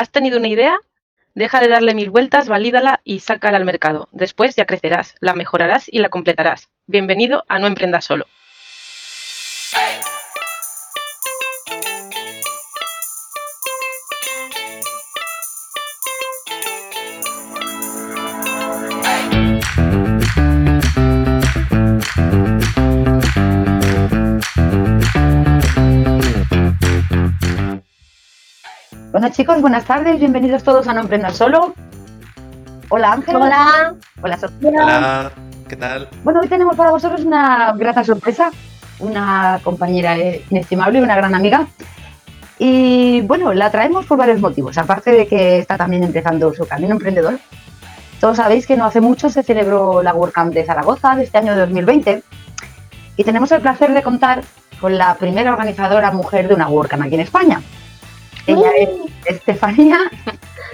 ¿Has tenido una idea? Deja de darle mil vueltas, valídala y sácala al mercado. Después ya crecerás, la mejorarás y la completarás. Bienvenido a No Emprendas Solo. Chicos, buenas tardes, bienvenidos todos a No Emprendas Solo. Hola Ángel. Hola. Hola Sofía. Hola, ¿qué tal? Bueno, hoy tenemos para vosotros una grata sorpresa, una compañera inestimable, una gran amiga. Y bueno, la traemos por varios motivos, aparte de que está también empezando su camino emprendedor. Todos sabéis que no hace mucho se celebró la WordCamp de Zaragoza de este año 2020 y tenemos el placer de contar con la primera organizadora mujer de una WordCamp aquí en España. Ella es Estefanía,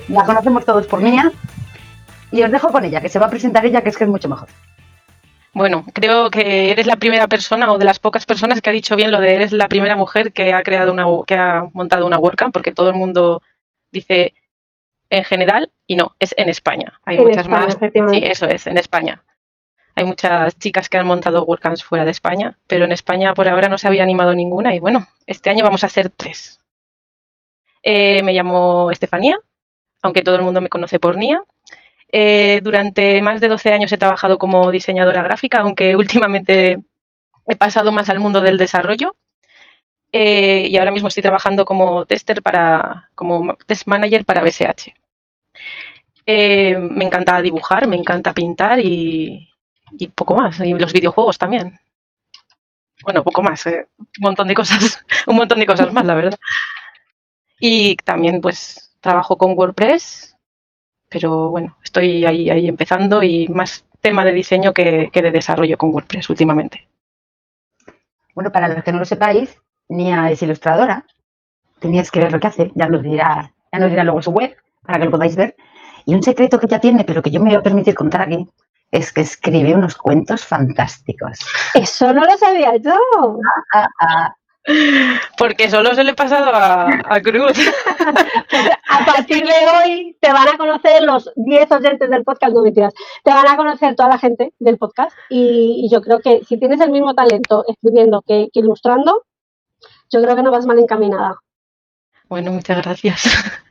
la conocemos todos por Mía. Y os dejo con ella, que se va a presentar ella, que es que es mucho mejor. Bueno, creo que eres la primera persona o de las pocas personas que ha dicho bien lo de eres la primera mujer que ha creado una que ha montado una WordCamp, porque todo el mundo dice en general y no, es en España. Hay En muchas España, más. Sí, eso es, en España. Hay muchas chicas que han montado WordCamps fuera de España, pero en España por ahora no se había animado ninguna y bueno, este año vamos a hacer tres. Eh, me llamo Estefanía, aunque todo el mundo me conoce por Nia. Eh, durante más de 12 años he trabajado como diseñadora gráfica, aunque últimamente he pasado más al mundo del desarrollo. Eh, y ahora mismo estoy trabajando como tester para, como test manager para BSH. Me encanta dibujar, me encanta pintar y, y poco más. Y los videojuegos también. Bueno, poco más, un montón de cosas, un montón de cosas más, la verdad. Y también pues trabajo con WordPress, pero bueno, estoy ahí, ahí empezando y más tema de diseño que, que de desarrollo con WordPress últimamente. Bueno, para los que no lo sepáis, Nia es ilustradora. Teníais que ver lo que hace, ya nos dirá, ya nos dirá luego su web, para que lo podáis ver. Y un secreto que ella tiene, pero que yo me voy a permitir contar aquí, es que escribe unos cuentos fantásticos. Eso no lo sabía yo. Ah, ah, Porque solo se le he pasado a, a Cruz. A partir de hoy te van a conocer los 10 oyentes del podcast, no mentiras. Te van a conocer toda la gente del podcast y, y yo creo que si tienes el mismo talento escribiendo que, que ilustrando, yo creo que no vas mal encaminada. Bueno, muchas gracias.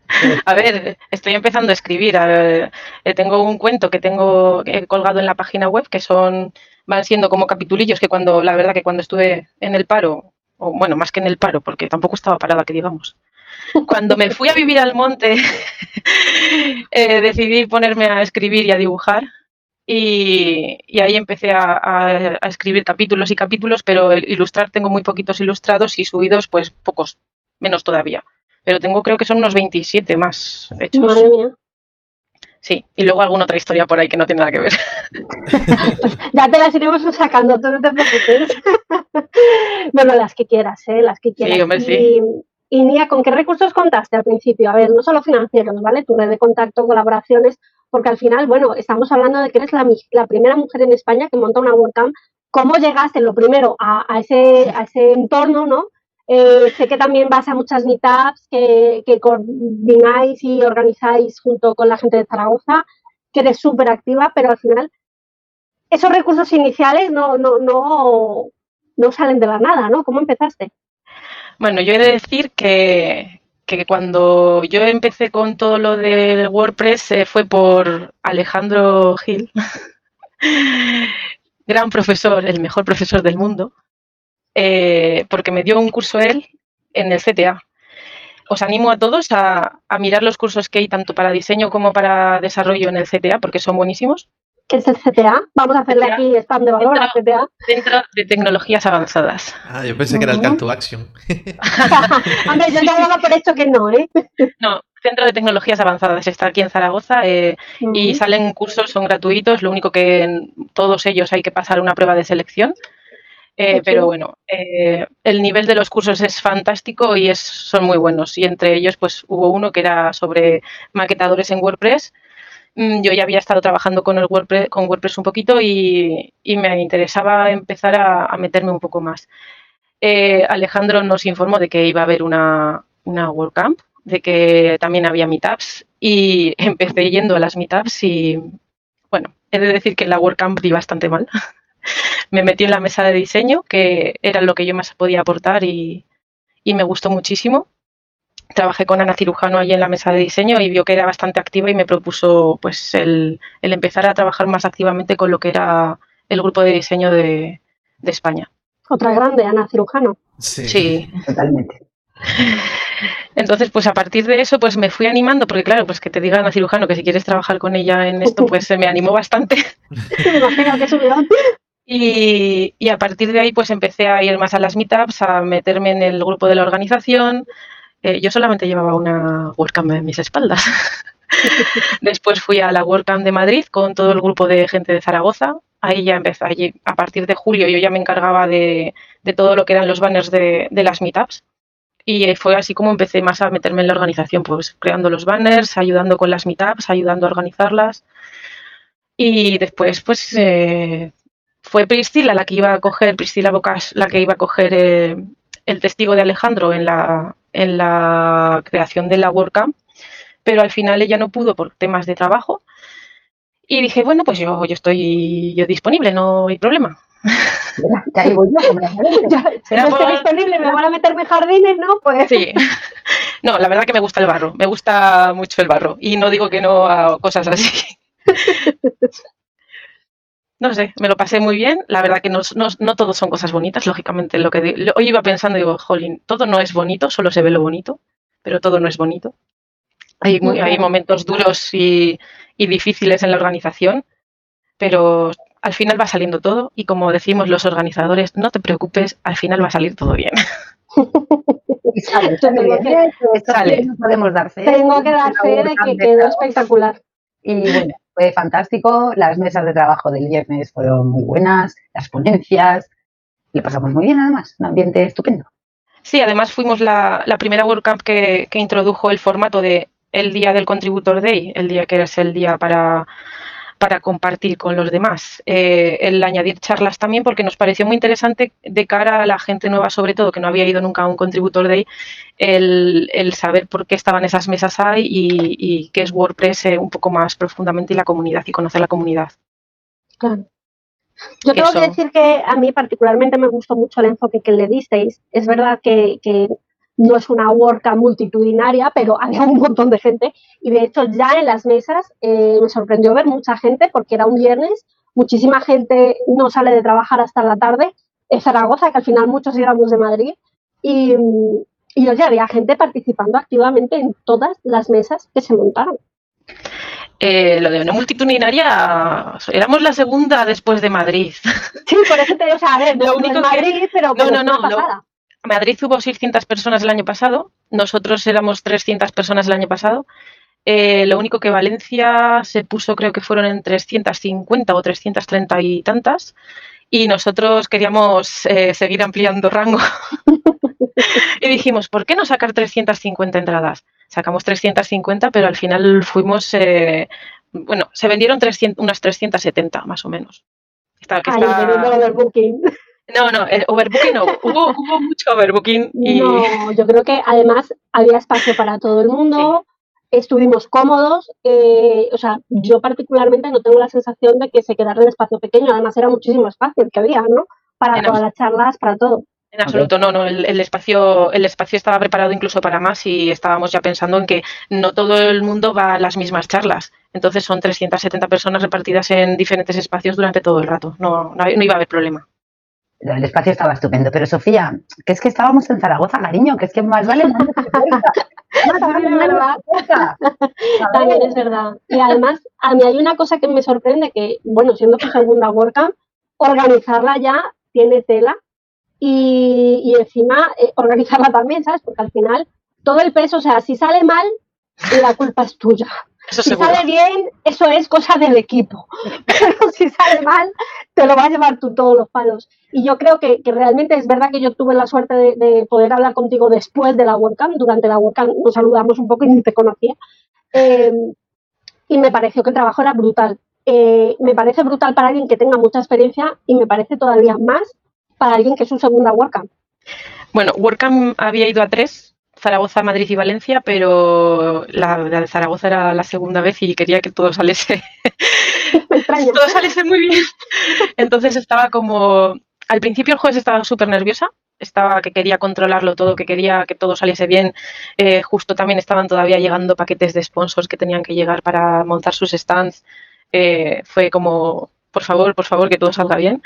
A ver, estoy empezando a escribir. A ver, eh, tengo un cuento que tengo colgado en la página web que son van siendo como capitulillos que cuando la verdad que cuando estuve en el paro o bueno, más que en el paro porque tampoco estaba parada que digamos. Cuando me fui a vivir al monte eh, decidí ponerme a escribir y a dibujar y, y ahí empecé a, a- a escribir capítulos y capítulos, pero el ilustrar tengo muy poquitos ilustrados y subidos pues pocos, menos todavía. Pero tengo creo que son unos 27 más hechos. Madre mía. Sí, y luego alguna otra historia por ahí que no tiene nada que ver. Ya te las iremos sacando, tú no te preocupes. bueno, las que quieras, ¿eh? Las que quieras. hombre, sí. Y, y Nia, ¿con qué recursos contaste al principio? A ver, no solo financieros, ¿vale? Tu red de contacto, colaboraciones, porque al final, bueno, estamos hablando de que eres la, la primera mujer en España que monta una WordCamp. ¿Cómo llegaste, lo primero, a, a ese, a ese entorno, ¿no? Eh, sé que también vas a muchas meetups que, coordináis y organizáis junto con la gente de Zaragoza, que eres súper activa, pero al final esos recursos iniciales no, no, no, no salen de la nada, ¿no? ¿Cómo empezaste? Bueno, yo he de decir que, que cuando yo empecé con todo lo del WordPress eh, fue por Alejandro Gil, gran profesor, el mejor profesor del mundo, eh, porque me dio un curso él en el CTA. Os animo a todos a, a mirar los cursos que hay tanto para diseño como para desarrollo en el CTA, porque son buenísimos. ¿Qué es el CTA? Vamos a hacerle CTA. aquí spam de valor al CTA. Centro de Tecnologías Avanzadas. Ah, yo pensé que era el Call to Action. Hombre, yo ya daba por esto que no, ¿eh? No, Centro de Tecnologías Avanzadas está aquí en Zaragoza eh, y salen cursos, son gratuitos, lo único que en todos ellos hay que pasar una prueba de selección. Eh. Pero bueno, eh, el nivel de los cursos es fantástico y es, son muy buenos. Y entre ellos, pues hubo uno que era sobre maquetadores en WordPress. Mm, Yo ya había estado trabajando con el WordPress, con WordPress un poquito y, y me interesaba empezar a, a meterme un poco más. Eh, Alejandro nos informó de que iba a haber una, una WordCamp de que también había meetups y empecé yendo a las meetups y bueno, he de decir que la WordCamp di bastante mal. me metí en la mesa de diseño, que era lo que yo más podía aportar y, y me gustó muchísimo. Trabajé con Ana Cirujano allí en la mesa de diseño y vio que era bastante activa y me propuso pues el, el empezar a trabajar más activamente con lo que era el grupo de diseño de, de España. Otra grande, Ana Cirujano. Sí. Sí. Totalmente. Entonces, pues a partir de eso, pues me fui animando, porque claro, pues que te diga Ana Cirujano que si quieres trabajar con ella en esto, pues se me animó bastante. Me imagino que subieron. Y, a partir de ahí, pues empecé a ir más a las meetups, a meterme en el grupo de la organización. Eh, yo solamente llevaba una WordCamp en mis espaldas. Después fui a la WordCamp de Madrid con todo el grupo de gente de Zaragoza. Ahí ya empecé, allí, a partir de julio yo ya me encargaba de, de todo lo que eran los banners de, de las meetups. Y fue así como empecé más a meterme en la organización, pues creando los banners, ayudando con las meetups, ayudando a organizarlas. Y después, pues, eh, fue Priscila la que iba a coger, Priscila Bocas, la que iba a coger eh, el testigo de Alejandro en la, en la creación de la WordCamp, pero al final ella no pudo por temas de trabajo. Y dije, bueno, pues yo, yo estoy yo disponible, no hay problema. Ya ahí voy yo. Ya, no estoy disponible, me van a meterme jardines, ¿no? Pues Sí. No, la verdad que me gusta el barro, me gusta mucho el barro y no digo que no a cosas así. No sé, me lo pasé muy bien. La verdad que no, no, no todos son cosas bonitas, lógicamente. Lo que lo- hoy iba pensando, digo, jolín, todo no es bonito, solo se ve lo bonito, pero todo no es bonito. Hay, muy- hay momentos duros y, y difíciles en la organización, pero al final va saliendo todo y como decimos los organizadores, no te preocupes, al final va a salir todo bien. Sale, tengo bien, que- dar fe. tengo que dar Una fe de que quedó espectacular. Y bueno, fue fantástico. Las mesas de trabajo del viernes fueron muy buenas, las ponencias. Lo pasamos muy bien, además. Un ambiente estupendo. Sí, además fuimos la, la primera WordCamp que, que introdujo el formato de el día del Contributor Day, el día que es el día para, para compartir con los demás. Eh, el añadir charlas también, porque nos pareció muy interesante de cara a la gente nueva, sobre todo, que no había ido nunca a un Contributor Day, el, el saber por qué estaban esas mesas ahí y, y qué es WordPress eh, un poco más profundamente y la comunidad y conocer la comunidad. Claro. Yo tengo Eso. que decir que a mí particularmente me gustó mucho el enfoque que le disteis. Es verdad que, que no es una WordCamp multitudinaria, pero había un montón de gente y de hecho ya en las mesas eh, me sorprendió ver mucha gente porque era un viernes, muchísima gente no sale de trabajar hasta la tarde, en Zaragoza, que al final muchos éramos de Madrid y, y oye, había gente participando activamente en todas las mesas que se montaron. Eh, lo de una multitudinaria, éramos la segunda después de Madrid. Sí, por eso te digo, o sea, a ver, Lo no único en que- Madrid, pero, No, no, lo-. Madrid hubo 600 personas el año pasado, nosotros éramos 300 personas el año pasado. Eh, lo único que Valencia se puso, creo que fueron en 350 o 330 y tantas, y nosotros queríamos eh, seguir ampliando rango. y dijimos, ¿por qué no sacar 350 entradas? Sacamos 350, pero al final fuimos, eh, bueno, se vendieron 300, unas 370 más o menos. Está- que Ay, está- overbooking. No, no, el overbooking no, hubo, hubo mucho overbooking y... No, yo creo que además había espacio para todo el mundo, estuvimos cómodos, eh, o sea, yo particularmente no tengo la sensación de que se quedara el espacio pequeño, además era muchísimo espacio el que había, ¿no? Para En todas las charlas, para todo. En absoluto, no, no. El, el espacio, el espacio estaba preparado incluso para más y estábamos ya pensando en que no todo el mundo va a las mismas charlas. Entonces son 370 personas repartidas en diferentes espacios durante todo el rato. No, no, no iba a haber problema. El espacio estaba estupendo. Pero Sofía, que es que estábamos en Zaragoza, cariño, que es que más vale. Más. También es verdad. Y además, a mí hay una cosa que me sorprende, que, bueno, siendo tu segunda WordCamp, organizarla ya tiene tela y, y encima eh, organizarla también, ¿sabes? Porque al final todo el peso, o sea, si sale mal, la culpa es tuya. Eso Si seguro. sale bien, eso es cosa del equipo. Pero si sale mal, te lo vas a llevar tú todos los palos. Y yo creo que, que realmente es verdad que yo tuve la suerte de, de poder hablar contigo después de la WordCamp. Durante la WordCamp nos saludamos un poco y ni te conocía. Eh, y me pareció que el trabajo era brutal. Eh, me parece brutal para alguien que tenga mucha experiencia y me parece todavía más para alguien que es su segunda WordCamp. Bueno, WordCamp había ido a tres Zaragoza, Madrid y Valencia, pero la, de Zaragoza era la segunda vez y quería que todo saliese, todo saliese muy bien. Entonces estaba como, al principio el jueves estaba súper nerviosa, estaba que quería controlarlo todo, que quería que todo saliese bien. Eh, justo también estaban todavía llegando paquetes de sponsors que tenían que llegar para montar sus stands. Eh, fue como, por favor, por favor, que todo salga bien.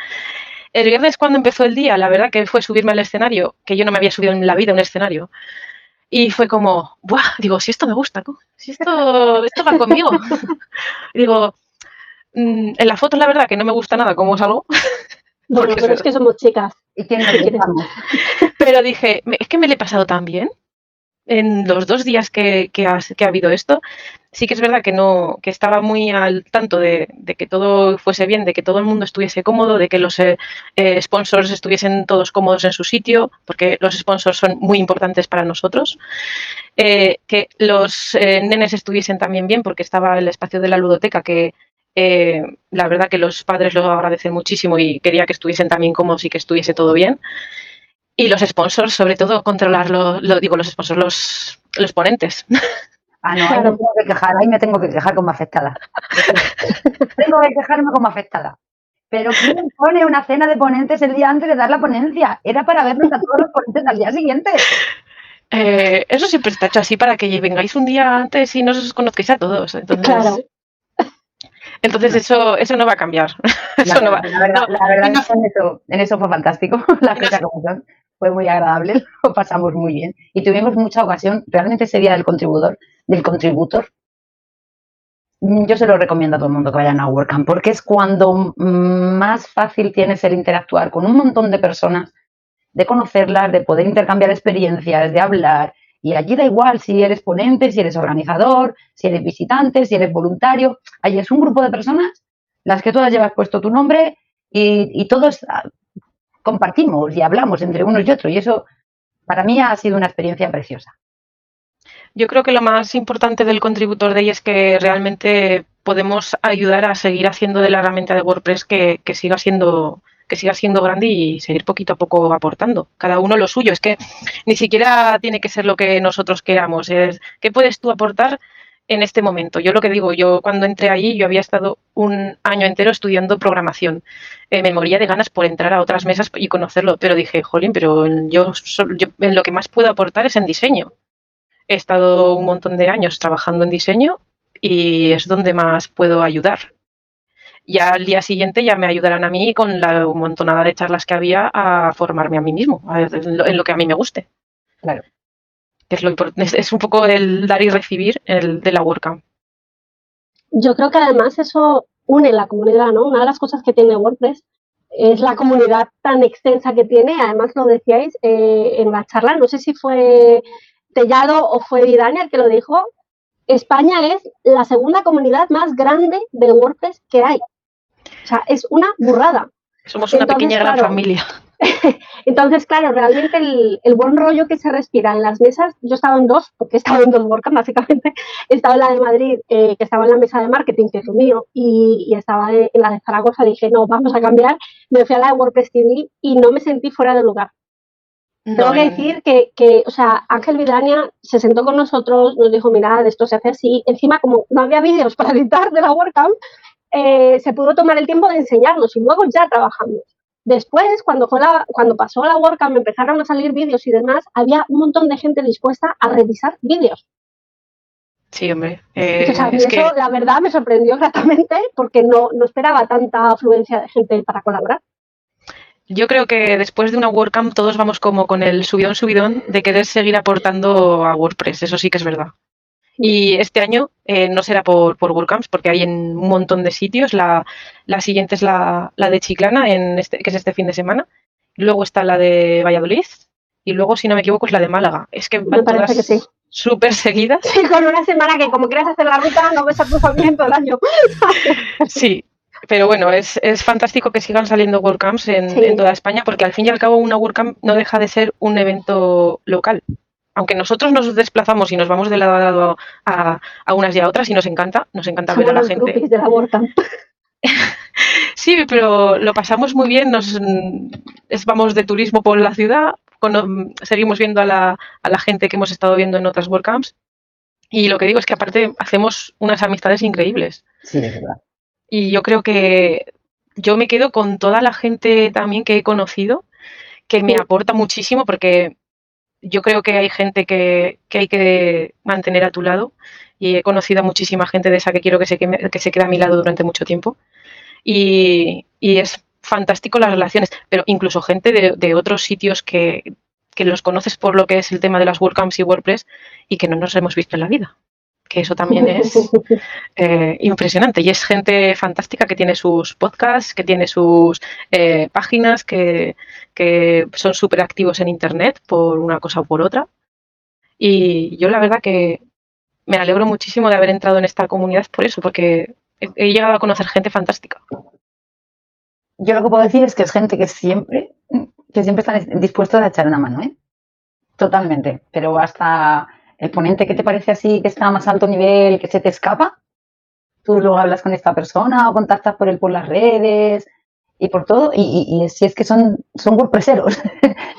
El viernes cuando empezó el día, la verdad que fue subirme al escenario, que yo no me había subido en la vida a un escenario. Y fue como, ¡buah! Digo, si esto me gusta, si esto, esto va conmigo. digo, mm, en la foto la verdad que no me gusta nada cómo salgo. Bueno, pero es, que somos chicas. ¿Y quién nos Pero dije, es que me le he pasado tan bien en los dos días que, ha, habido esto, sí que es verdad que no, que estaba muy al tanto de, que todo fuese bien, de que todo el mundo estuviese cómodo, de que los eh, eh, sponsors estuviesen todos cómodos en su sitio, porque los sponsors son muy importantes para nosotros. Eh, que los nenes estuviesen también bien, porque estaba el espacio de la ludoteca que la verdad que los padres lo agradecen muchísimo y quería que estuviesen también cómodos y que estuviese todo bien. Y los sponsors, sobre todo, controlarlo, lo digo, los sponsors, los, los ponentes. Ah, no, ahí me tengo que quejar, ahí me tengo que quejar como afectada. tengo que quejarme como afectada. Pero ¿quién pone una cena de ponentes el día antes de dar la ponencia? Era para vernos a todos los ponentes al día siguiente. Eh, eso siempre está hecho así para que vengáis un día antes y no os conozcáis a todos. Entonces, claro. Entonces eso, eso no va a cambiar. eso no va. La verdad, la verdad en, eso, en, eso, fue fantástico. La fecha como son fue muy agradable, lo pasamos muy bien y tuvimos mucha ocasión. Realmente ese día del contribuidor, del contributor, mm, yo se lo recomiendo a todo el mundo que vayan a WordCamp porque es cuando más fácil tienes el interactuar con un montón de personas, de conocerlas, de poder intercambiar experiencias, de hablar. Y allí da igual si eres ponente, si eres organizador, si eres visitante, si eres voluntario. Allí es un grupo de personas, las que todas llevas puesto tu nombre y, y todos compartimos y hablamos entre unos y otros y eso para mí ha sido una experiencia preciosa. Yo creo que lo más importante del contributor de ahí es que realmente podemos ayudar a seguir haciendo de la herramienta de WordPress que, siga siendo que siga siendo grande y seguir poquito a poco aportando. Cada uno lo suyo. Es que ni siquiera tiene que ser lo que nosotros queramos. Es qué puedes tú aportar en este momento. Yo lo que digo, yo cuando entré allí, yo había estado un año entero estudiando programación. Eh, me moría de ganas por entrar a otras mesas y conocerlo, pero dije, jolín, pero yo, yo en lo que más puedo aportar es en diseño. He estado un montón de años trabajando en diseño y es donde más puedo ayudar. Ya al día siguiente ya me ayudarán a mí con la montonada de charlas que había a formarme a mí mismo, en lo que a mí me guste. Claro es, un poco el dar y recibir el, de la WordCamp. Yo creo que además eso une la comunidad, ¿no? Una de las cosas que tiene WordPress es la comunidad tan extensa que tiene. Además, lo decíais eh, en la charla, no sé si fue Tellado o fue Vidania el que lo dijo. España es la segunda comunidad más grande de WordPress que hay. O sea, es una burrada. Somos una pequeña gran familia. Entonces, claro, realmente el, buen rollo que se respira en las mesas, yo estaba en dos, porque he estado en dos WordCamp básicamente, he estado en la de Madrid, eh, que estaba en la mesa de marketing, que es lo mío, y, estaba en la de Zaragoza, dije, no, vamos a cambiar, me fui a la de WordPress TV y no me sentí fuera de lugar. Tengo que decir que, que, o sea, Ángel Vidania se sentó con nosotros, nos dijo, mira, esto se hace así. Encima, como no había vídeos para editar de la WordCamp, eh, se pudo tomar el tiempo de enseñarnos y luego ya trabajamos. Después, cuando, fue la, cuando pasó la WordCamp, empezaron a salir vídeos y demás, había un montón de gente dispuesta a revisar vídeos. Sí, hombre. Eh, eso, la verdad, me sorprendió gratamente porque no, no esperaba tanta afluencia de gente para colaborar. Yo creo que después de una WordCamp todos vamos como con el subidón subidón de querer seguir aportando a WordPress, eso sí que es verdad. Y este año eh, no será por, por WordCamps, porque hay en un montón de sitios. La, siguiente es la, de Chiclana, en este, que es este fin de semana. Luego está la de Valladolid. Y luego, si no me equivoco, es la de Málaga. Es que van todas súper seguidas. Sí, con una semana que como quieras hacer la ruta no ves a tu familia todo el año. sí, pero bueno, es, es, fantástico que sigan saliendo WordCamps en, en, toda España, porque al fin y al cabo una WordCamp no deja de ser un evento local aunque nosotros nos desplazamos y nos vamos de lado a lado a, unas y a otras y nos encanta, nos encanta ver a la gente. De la sí, pero lo pasamos muy bien, nos vamos de turismo por la ciudad, seguimos viendo a la, a la gente que hemos estado viendo en otras WordCamps. Y lo que digo es que aparte hacemos unas amistades increíbles. Sí, es verdad. Y yo creo que yo me quedo con toda la gente también que he conocido, que me aporta muchísimo porque yo creo que hay gente que, que, hay que mantener a tu lado y he conocido a muchísima gente de esa que quiero que se, quede, que se quede a mi lado durante mucho tiempo. Y, y es fantástico las relaciones, pero incluso gente de, de otros sitios que, que, los conoces por lo que es el tema de las WordCamps y WordPress y que no nos hemos visto en la vida. Que eso también es eh, impresionante. Y es gente fantástica que tiene sus podcasts, que tiene sus eh, páginas, que, que son súper activos en Internet por una cosa o por otra. Y yo la verdad que me alegro muchísimo de haber entrado en esta comunidad por eso, porque he, he llegado a conocer gente fantástica. Yo lo que puedo decir es que es gente que siempre, que siempre están dispuestos a echar una mano, ¿eh? Totalmente. Pero hasta el ponente que te parece así, que está a más alto nivel, que se te escapa, tú luego hablas con esta persona o contactas por él por las redes y por todo, y, y, y si es que son, son wordpresseros.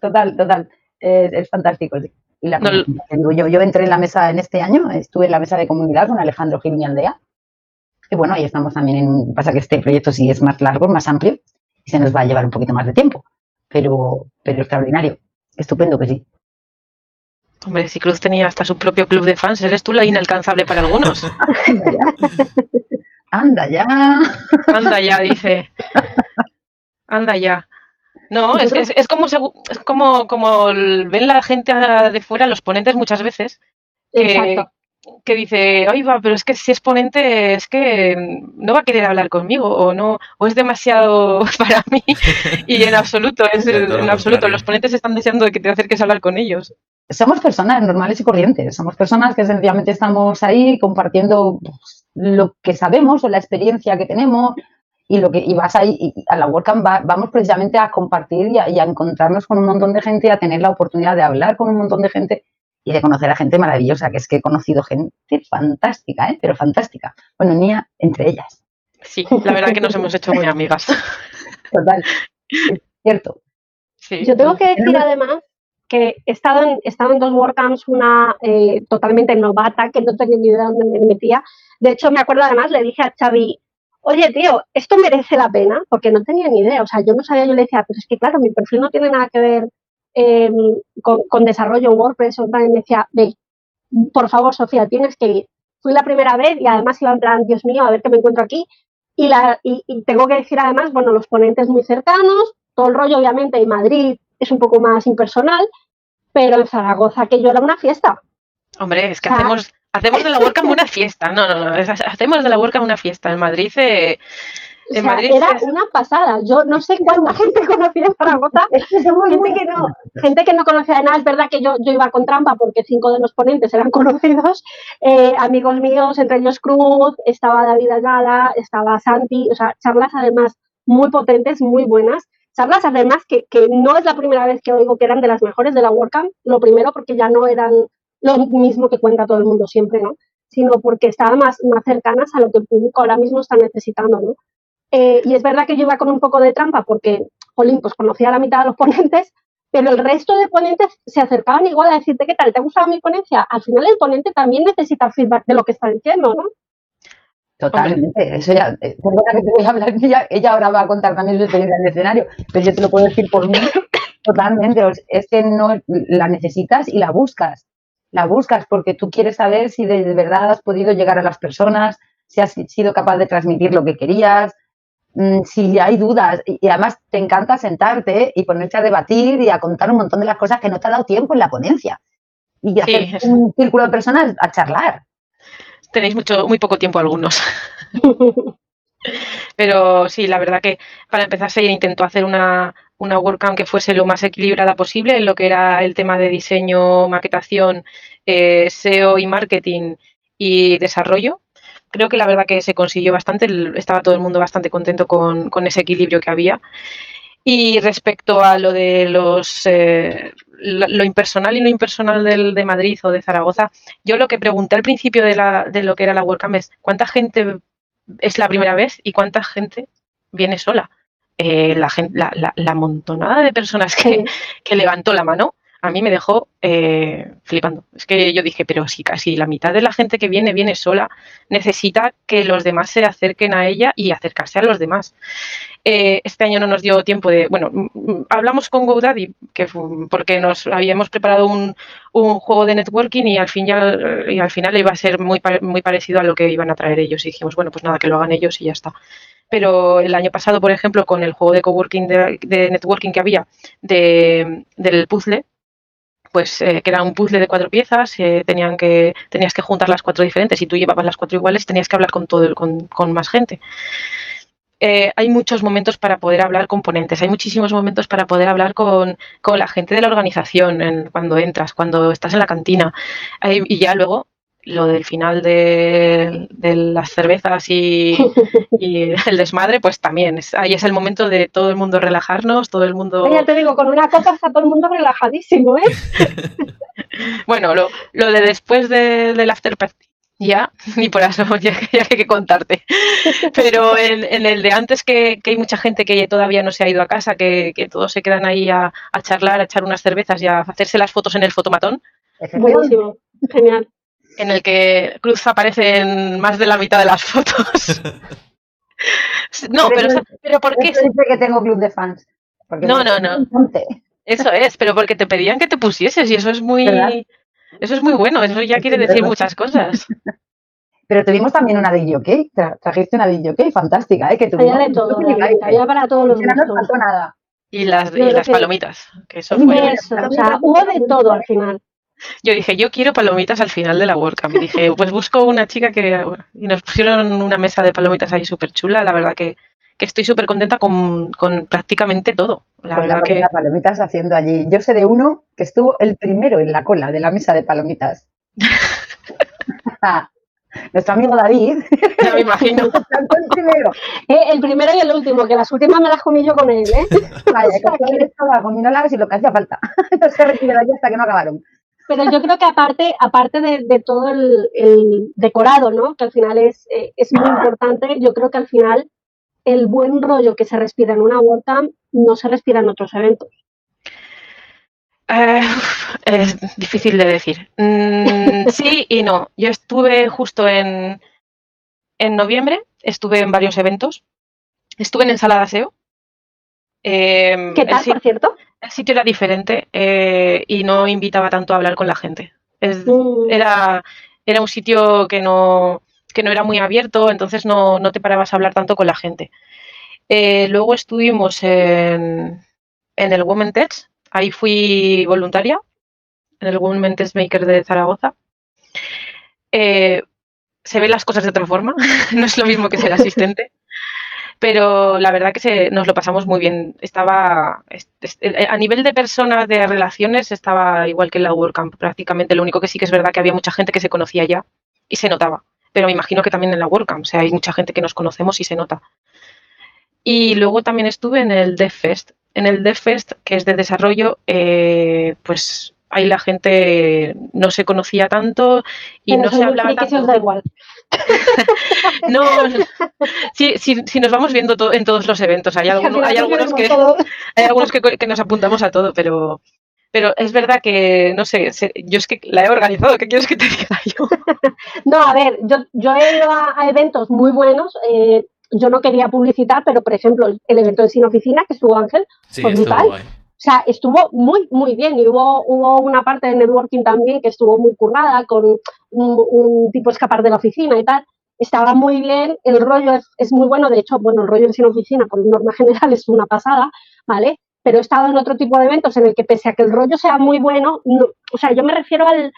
Total, total. Es, es fantástico. Y la, no, yo, yo entré en la mesa en este año, estuve en la mesa de comunidad con Alejandro Gil y Aldea. Y bueno, ahí estamos también en. Pasa que este proyecto sí es más largo, más amplio, y se nos va a llevar un poquito más de tiempo. Pero, pero extraordinario. Estupendo que sí. Hombre, si Cruz tenía hasta su propio club de fans, eres tú la inalcanzable para algunos. Anda ya. Anda ya, dice. Anda ya. No, es, es, es, como, es como, como ven la gente de fuera, los ponentes muchas veces, que, que dice, oiga, pero es que si es ponente es que no va a querer hablar conmigo o no, o es demasiado para mí. Y en absoluto, es, en absoluto, los ponentes están deseando de que te acerques a hablar con ellos somos personas normales y corrientes, somos personas que sencillamente estamos ahí compartiendo pues, lo que sabemos o la experiencia que tenemos y lo que y vas ahí y a la WordCamp va, vamos precisamente a compartir y a, y a, encontrarnos con un montón de gente y a tener la oportunidad de hablar con un montón de gente y de conocer a gente maravillosa, que es que he conocido gente fantástica, ¿eh? pero fantástica. Bueno, Nia entre ellas. Sí, la verdad que nos hemos hecho muy amigas. Total, es cierto. Sí. Yo tengo que decir además que he estado en, he estado en dos WordCamps, una eh, totalmente novata, que no tenía ni idea de dónde me metía. De hecho, me acuerdo además, le dije a Xavi, oye, tío, ¿esto merece la pena? Porque no tenía ni idea. O sea, yo no sabía, yo le decía, pero es que claro, mi perfil no tiene nada que ver eh, con, con, desarrollo en WordPress. O tal. Y me decía, ve, por favor, Sofía, tienes que ir. Fui la primera vez y además iba en plan, Dios mío, a ver qué me encuentro aquí. Y, la, y, y tengo que decir además, bueno, los ponentes muy cercanos, todo el rollo, obviamente, en Madrid es un poco más impersonal, pero en Zaragoza que yo era una fiesta. Hombre, es que o sea, hacemos, hacemos de la WordCamp una fiesta. No, no, no, hacemos de la WordCamp una fiesta. En Madrid, eh, o sea, era es... una pasada. Yo no sé cuánta gente conocía en Zaragoza. gente, que no, gente que no conocía de nada. Es verdad que yo, yo iba con trampa porque cinco de los ponentes eran conocidos. Eh, amigos míos, entre ellos Cruz, estaba David Ayala, estaba Santi. O sea, charlas además muy potentes, muy buenas charlas además que, que, no es la primera vez que oigo que eran de las mejores de la WordCamp, lo primero porque ya no eran lo mismo que cuenta todo el mundo siempre, ¿no? Sino porque estaban más, más cercanas a lo que el público ahora mismo está necesitando, ¿no? Eh, y es verdad que yo iba con un poco de trampa porque, jolín, pues conocía la mitad de los ponentes, pero el resto de ponentes se acercaban igual a decirte, ¿qué tal? ¿Te ha gustado mi ponencia? Al final el ponente también necesita feedback de lo que está diciendo, ¿no? Totalmente, eso ya, eh, que te voy a hablar, ella, ella ahora va a contar también su experiencia en el escenario, pero yo te lo puedo decir por mí, totalmente, es que no la necesitas y la buscas, la buscas porque tú quieres saber si de verdad has podido llegar a las personas, si has sido capaz de transmitir lo que querías, si hay dudas, y además te encanta sentarte y ponerte a debatir y a contar un montón de las cosas que no te ha dado tiempo en la ponencia, y hacer sí. un círculo de personas a charlar tenéis mucho, muy poco tiempo algunos. Pero sí, la verdad que para empezar se intentó hacer una, una WordCamp que fuese lo más equilibrada posible en lo que era el tema de diseño, maquetación, eh, SEO y marketing y desarrollo. Creo que la verdad que se consiguió bastante, estaba todo el mundo bastante contento con, con ese equilibrio que había. Y respecto a lo de los eh, lo, impersonal y lo impersonal del, de Madrid o de Zaragoza, yo lo que pregunté al principio de, la, de lo que era la WordCamp es ¿cuánta gente es la primera vez y cuánta gente viene sola? eh, la, gente, la, la, la montonada de personas que, que levantó la mano, a mí me dejó eh, flipando. Es que yo dije, pero si casi la mitad de la gente que viene viene sola, necesita que los demás se acerquen a ella y acercarse a los demás. Eh, este año no nos dio tiempo de, bueno, hablamos con GoDaddy, que porque nos habíamos preparado un, juego de networking y al, fin ya, y al final iba a ser muy, muy parecido a lo que iban a traer ellos. Y dijimos, bueno, pues nada, que lo hagan ellos y ya está. Pero el año pasado, por ejemplo, con el juego de coworking de, networking que había de, del puzzle, pues eh, que era un puzzle de cuatro piezas, eh, tenían que, tenías que juntar las cuatro diferentes y tú llevabas las cuatro iguales, tenías que hablar con todo con, con más gente. Eh, hay muchos momentos para poder hablar con ponentes, hay muchísimos momentos para poder hablar con, con la gente de la organización cuando entras, cuando estás en la cantina. Y ya luego lo del final de, de las cervezas y, y el desmadre, pues también. Es, ahí es el momento de todo el mundo relajarnos, todo el mundo... Ya te digo, con una copa está todo el mundo relajadísimo, ¿eh? Bueno, lo, lo de después de- del after party, ya, ni por eso, ya, ya que hay que contarte. Pero en, en el de antes, que, que hay mucha gente que todavía no se ha ido a casa, que, que todos se quedan ahí a, a charlar, a echar unas cervezas y a hacerse las fotos en el fotomatón, Buenísimo, genial. En el que Cruz aparece en más de la mitad de las fotos. No, pero, pero ¿por qué? Dice que tengo club de fans. Porque No, no, no. Eso es, pero porque te pedían que te pusieses y eso es muy... ¿Verdad? Eso es muy bueno, eso ya quiere decir muchas cosas. Pero tuvimos también una DJ, Tra- trajiste una DJ fantástica, ¿eh? Que tuvimos Había de todo, había para todos los No gustos. faltó nada. Y las, y las que- palomitas, que eso fue... Eso, o sea, hubo de todo al final. Yo dije, yo quiero palomitas al final de la WordCamp. Y dije, pues busco una chica que... Y nos pusieron una mesa de palomitas ahí súper chula. La verdad que, que estoy súper contenta con, con prácticamente todo. La Con la verdad que... las palomitas haciendo allí. Yo sé de uno que estuvo el primero en la cola de la mesa de palomitas. Nuestro amigo David Ya me imagino. saltó el primero. Eh, el primero y el último, que las últimas me las comí yo con él, ¿eh? Vaya, que él estaba comiendo largas y lo que hacía falta. Entonces se retiró de allí hasta que no acabaron. Pero yo creo que aparte, aparte de, de todo el, el decorado, ¿no? Que al final es, eh, es muy importante, yo creo que al final el buen rollo que se respira en una WordCamp no se respira en otros eventos. Eh, es difícil de decir. Mm, sí y no. Yo estuve justo en, en noviembre, estuve en varios eventos. Estuve en Ensalada SEO. Eh, ¿Qué tal, por cierto? el sitio era diferente eh, y no invitaba tanto a hablar con la gente. Es- Mm, era, era un sitio que no, que no era muy abierto, entonces no, no te parabas a hablar tanto con la gente. Eh, luego estuvimos en, en el Women Tech, ahí fui voluntaria, en el Women Tech Maker de Zaragoza. Eh, se ven las cosas de otra forma, no es lo mismo que ser asistente. Pero la verdad que se, nos lo pasamos muy bien. Estaba es- es- a nivel de personas, de relaciones, estaba igual que en la WordCamp prácticamente. Lo único que sí que es verdad que había mucha gente que se conocía ya y se notaba. Pero me imagino que también en la WordCamp, o sea, hay mucha gente que nos conocemos y se nota. Y luego también estuve en el DevFest. En el DevFest, que es de desarrollo, eh, pues ahí la gente no se conocía tanto y pero no se hablaba si os tanto. da igual. No, sí, sí, sí, nos vamos viendo to- en todos los eventos. Hay, alguno- hay nos algunos que, hay algunos que, que nos apuntamos a todo, pero, pero es verdad que, no sé, se- yo es que la he organizado, ¿qué quieres que te diga yo? No, a ver, yo, yo he ido a, a eventos muy buenos. eh, yo no quería publicitar, pero por ejemplo, el, evento de Sin Oficina, que estuvo Ángel, Sí, estuvo brutal. O sea, estuvo muy, muy bien. Y hubo, hubo una parte de networking también que estuvo muy currada, con un, un tipo escapar de la oficina y tal. Estaba muy bien, el rollo es, muy bueno. De hecho, bueno, el rollo en sin oficina, por norma general, es una pasada, ¿vale? Pero he estado en otro tipo de eventos en el que, pese a que el rollo sea muy bueno, no- o sea, yo me refiero al,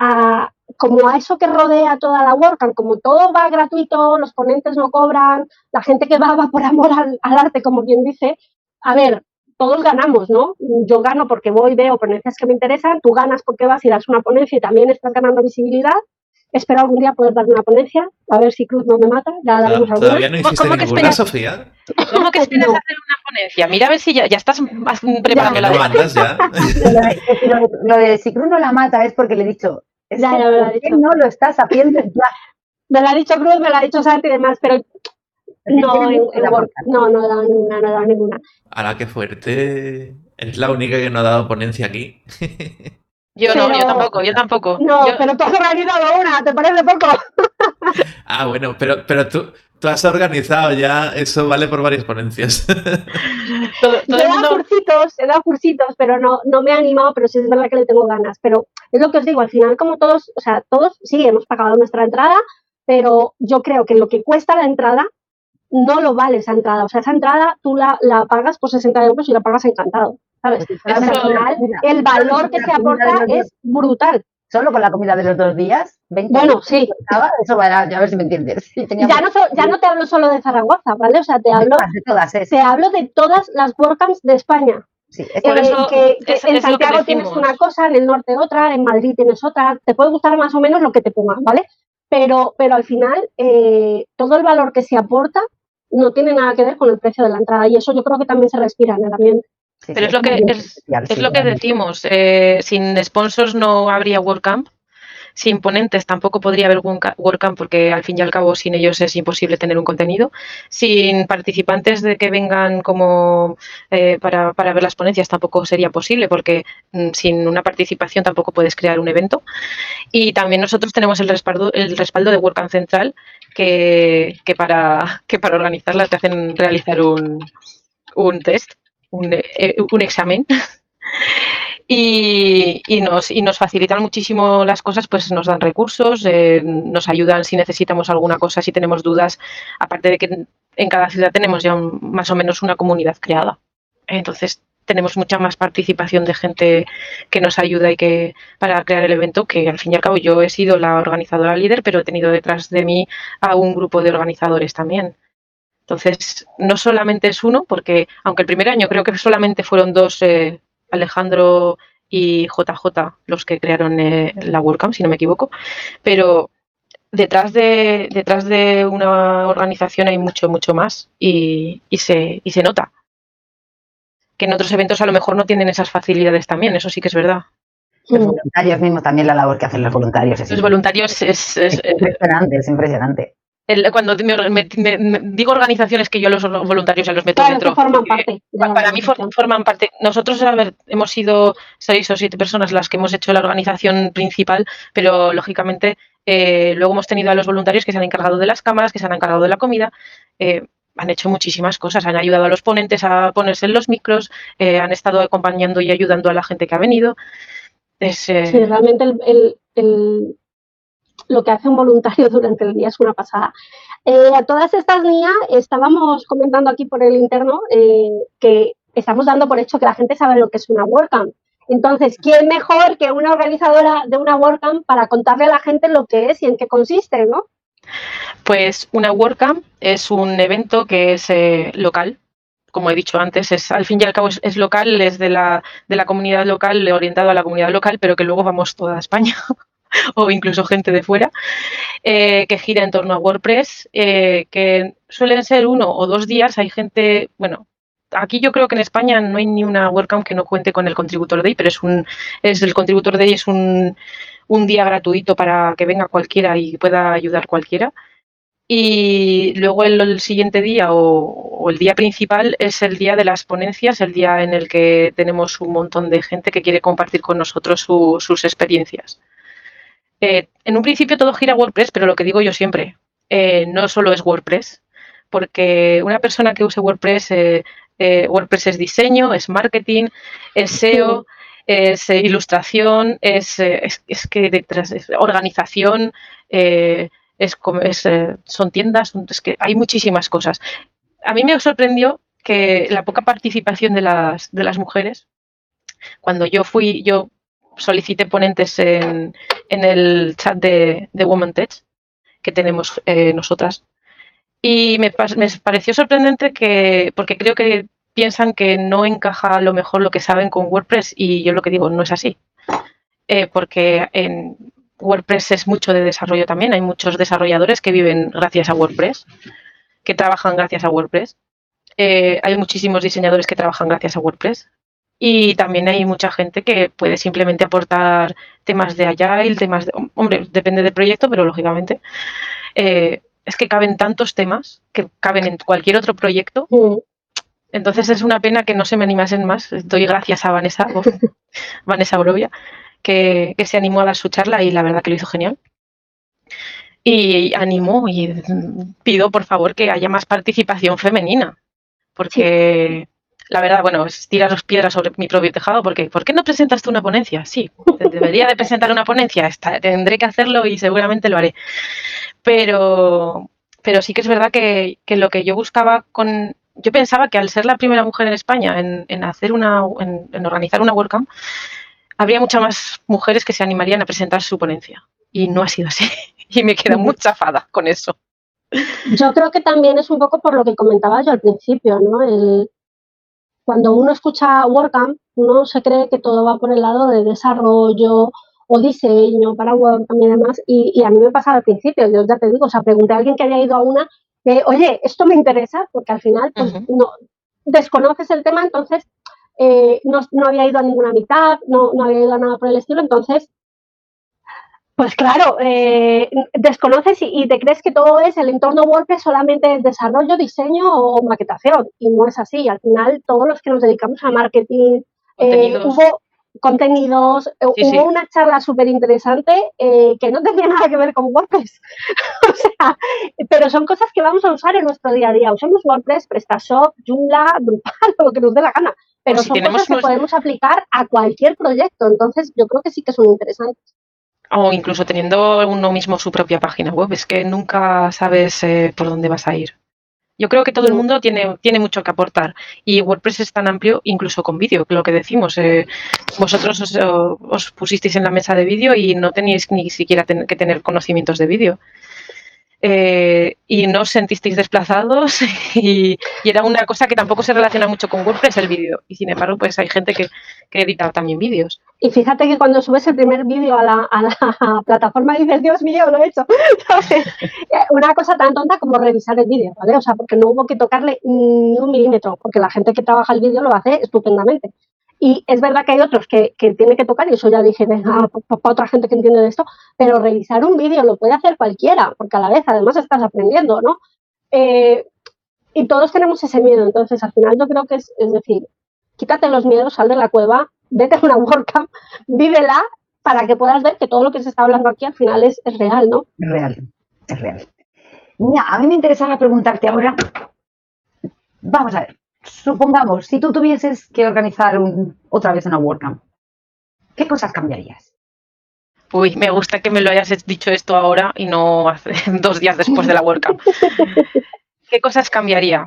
a, como a eso que rodea toda la WordCamp, como todo va gratuito, los ponentes no cobran, la gente que va va por amor al, al arte, como quien dice. A ver, todos ganamos, ¿no? Yo gano porque voy, veo ponencias que me interesan, tú ganas porque vas y das una ponencia y también estás ganando visibilidad. Espero algún día poder dar una ponencia, a ver si Cruz no me mata, ya daremos alguna. ¿Todavía no ¿Cómo- hiciste cómo que ninguna, esperas? Sofía? ¿Cómo que esperas No. hacer una ponencia? Mira a ver si ya, ya estás más preparando ¿Que la no ya? Lo de, lo si Cruz no la mata es porque le he dicho. Es Ya, que, lo ha ¿por qué dicho. no lo estás haciendo ya? Me lo ha dicho Cruz, me lo ha dicho Santi y demás, pero No, en, en Word, no, no he dado ninguna, no he dado ninguna. Ahora qué fuerte. Es la única que no ha dado ponencia aquí. Yo no, yo tampoco, yo tampoco. No, Yo- pero tú has organizado una, ¿te parece poco? Ah, bueno, pero, pero tú, tú has organizado ya, eso vale por varias ponencias. todo, todo he dado mundo, cursitos, he dado cursitos, pero no, no me he animado, pero sí es verdad que le tengo ganas. Pero es lo que os digo, al final como todos, o sea, todos sí hemos pagado nuestra entrada, pero yo creo que lo que cuesta la entrada no lo vale esa entrada. O sea, esa entrada tú la, la pagas por 60 euros y la pagas encantado. ¿Sabes? Pues al final el valor que se aporta es brutal. Solo con la comida de los dos días, 20 Bueno, sí. eso va a, ver si me entiendes. Ya no, so- ya no te hablo solo de Zaragoza, ¿vale? O sea, te hablo, de todas, es- te hablo de todas las WordCamps de España. sí, es Por Eh, eso que, que es- en que Santiago tienes una cosa, en el norte otra, en Madrid tienes otra, te puede gustar más o menos lo que te pongan, ¿vale? Pero, pero al final, eh, todo el valor que se aporta no tiene nada que ver con el precio de la entrada y eso yo creo que también se respira en el ambiente. sí, Pero sí, es lo que- es- especial, es sí, lo que decimos. eh, sin sponsors no habría WordCamp. Sin ponentes tampoco podría haber WordCamp porque al fin y al cabo sin ellos es imposible tener un contenido. Sin participantes de que vengan como eh, para, para ver las ponencias tampoco sería posible porque mm, sin una participación tampoco puedes crear un evento. Y también nosotros tenemos el respaldo, el respaldo de WordCamp Central que, que para, que para organizarla te hacen realizar un, un test, un, eh, un examen. Y, y nos, y nos facilitan muchísimo las cosas, pues nos dan recursos, eh, nos ayudan si necesitamos alguna cosa, si tenemos dudas, aparte de que en cada ciudad tenemos ya un- más o menos una comunidad creada. Entonces tenemos mucha más participación de gente que nos ayuda y que para crear el evento, que al fin y al cabo yo he sido la organizadora líder, pero he tenido detrás de mí a un grupo de organizadores también. Entonces, no solamente es uno, porque aunque el primer año creo que solamente fueron dos, eh, Alejandro y JJ los que crearon eh, la WordCamp, si no me equivoco, pero detrás de, detrás de una organización hay mucho, mucho más y, y se, y se nota. Que en otros eventos a lo mejor no tienen esas facilidades también, eso sí que es verdad. Los voluntarios mismos, también la labor que hacen los voluntarios. Es Los voluntarios es, es- es impresionante, es impresionante. El- cuando me- me- digo organizaciones que yo los voluntarios ya los meto Claro, dentro. forman porque- parte. Para mí for- forman parte. Nosotros, a ver, hemos sido seis o siete personas las que hemos hecho la organización principal, pero lógicamente eh, luego hemos tenido a los voluntarios que se han encargado de las cámaras, que se han encargado de la comida. eh, han hecho muchísimas cosas, han ayudado a los ponentes a ponerse en los micros, eh, han estado acompañando y ayudando a la gente que ha venido. Es, eh, Sí, realmente el, el- el- lo que hace un voluntario durante el día es una pasada. Eh, a todas estas niñas estábamos comentando aquí por el interno eh, que estamos dando por hecho que la gente sabe lo que es una WordCamp. Entonces, ¿quién mejor que una organizadora de una WordCamp para contarle a la gente lo que es y en qué consiste, ¿no? Pues una WordCamp es un evento que es eh, local. Como he dicho antes, es al fin y al cabo es, es local, es de la, de la comunidad local, orientado a la comunidad local, pero que luego vamos toda España o incluso gente de fuera, eh, que gira en torno a WordPress, eh, que suelen ser uno o dos días. Hay gente, bueno, aquí yo creo que en España no hay ni una WordCamp que no cuente con el Contributor Day, pero es un, es el Contributor Day es un, un día gratuito para que venga cualquiera y pueda ayudar cualquiera. Y luego el, siguiente día o, o el día principal es el día de las ponencias, el día en el que tenemos un montón de gente que quiere compartir con nosotros su- sus experiencias. Eh, en un principio todo gira WordPress, pero lo que digo yo siempre, eh, no solo es WordPress, porque una persona que use WordPress, eh, WordPress es diseño, es marketing, es SEO, es ilustración, es, es, es que detrás es organización, es, es, son tiendas, es que hay muchísimas cosas. A mí me sorprendió que la poca participación de las, de las mujeres, cuando yo fui, yo solicité ponentes en, en el chat de, de Woman Tech que tenemos eh, nosotras. Y me, me pareció sorprendente que, porque creo que piensan que no encaja a lo mejor lo que saben con WordPress y yo lo que digo no es así. Eh, porque en WordPress es mucho de desarrollo también, hay muchos desarrolladores que viven gracias a WordPress, que trabajan gracias a WordPress. Eh, hay muchísimos diseñadores que trabajan gracias a WordPress. Y también hay mucha gente que puede simplemente aportar temas de Agile, temas de. Hombre, depende del proyecto, pero lógicamente. eh, es que caben tantos temas que caben en cualquier otro proyecto. Entonces es una pena que no se me animasen más. Doy gracias a Vanessa, Vanessa Borovia, que, que se animó a dar su charla y la verdad que lo hizo genial. Y animó y pido por favor que haya más participación femenina, porque la verdad, bueno, es tirar las piedras sobre mi propio tejado, porque ¿por qué no presentas tú una ponencia? Sí, debería de presentar una ponencia, está- tendré que hacerlo y seguramente lo haré. Pero, pero sí que es verdad que, que lo que yo buscaba con... Yo pensaba que al ser la primera mujer en España en, en hacer una, en, en organizar una WordCamp, habría muchas más mujeres que se animarían a presentar su ponencia. Y no ha sido así. Y me queda muy chafada con eso. Yo creo que también es un poco por lo que comentaba yo al principio, ¿no? El, cuando uno escucha WordCamp, uno se cree que todo va por el lado de desarrollo o diseño para WordCamp y demás, y, y a mí me pasaba al principio, yo ya te digo, o sea, pregunté a alguien que había ido a una, oye, esto me interesa, porque al final pues, Ujú. no, desconoces el tema, entonces eh, no, no había ido a ninguna mitad, no, no había ido a nada por el estilo, entonces pues claro, eh, desconoces y, y te crees que todo es el entorno WordPress solamente es desarrollo, diseño o maquetación. Y no es así. Al final, todos los que nos dedicamos a marketing, eh, hubo contenidos, eh, Sí, hubo sí. una charla súper interesante eh, que no tenía nada que ver con WordPress. o sea, pero son cosas que vamos a usar en nuestro día a día. Usemos WordPress, PrestaShop, Joomla, Drupal, lo que nos dé la gana. Pero O si son cosas que podemos aplicar a cualquier proyecto. Entonces, yo creo que sí que son interesantes. O incluso teniendo uno mismo su propia página web. Es que nunca sabes eh, por dónde vas a ir. Yo creo que todo el mundo tiene, tiene mucho que aportar. Y WordPress es tan amplio, incluso con vídeo, lo que decimos. eh, vosotros os, pusisteis en la mesa de vídeo y no teníais ni siquiera ten- que tener conocimientos de vídeo. Eh, y no os sentisteis desplazados y, era una cosa que tampoco se relaciona mucho con WordPress el vídeo. Y sin embargo, pues hay gente que, que edita también vídeos. Y fíjate que cuando subes el primer vídeo a la, a la plataforma dices, Dios mío, lo he hecho. Eh, Una cosa tan tonta como revisar el vídeo, ¿vale? O sea, porque no hubo que tocarle ni un milímetro, porque la gente que trabaja el vídeo lo hace estupendamente. Y es verdad que hay otros que, que tiene que tocar, y eso ya dije, venga, para otra gente que entiende de esto, pero revisar un vídeo lo puede hacer cualquiera, porque a la vez además estás aprendiendo, ¿no? Eh, y todos tenemos ese miedo, entonces al final yo creo que es, es decir, quítate los miedos, sal de la cueva, vete a una WordCamp, vívela para que puedas ver que todo lo que se está hablando aquí al final es, es real, ¿no? Es real, es real. Mira, a mí me interesaba preguntarte ahora, vamos a ver, supongamos, si tú tuvieses que organizar un- otra vez una WordCamp, ¿qué cosas cambiarías? Uy, me gusta que me lo hayas dicho esto ahora y no hace dos días después de la WordCamp. ¿Qué cosas cambiaría?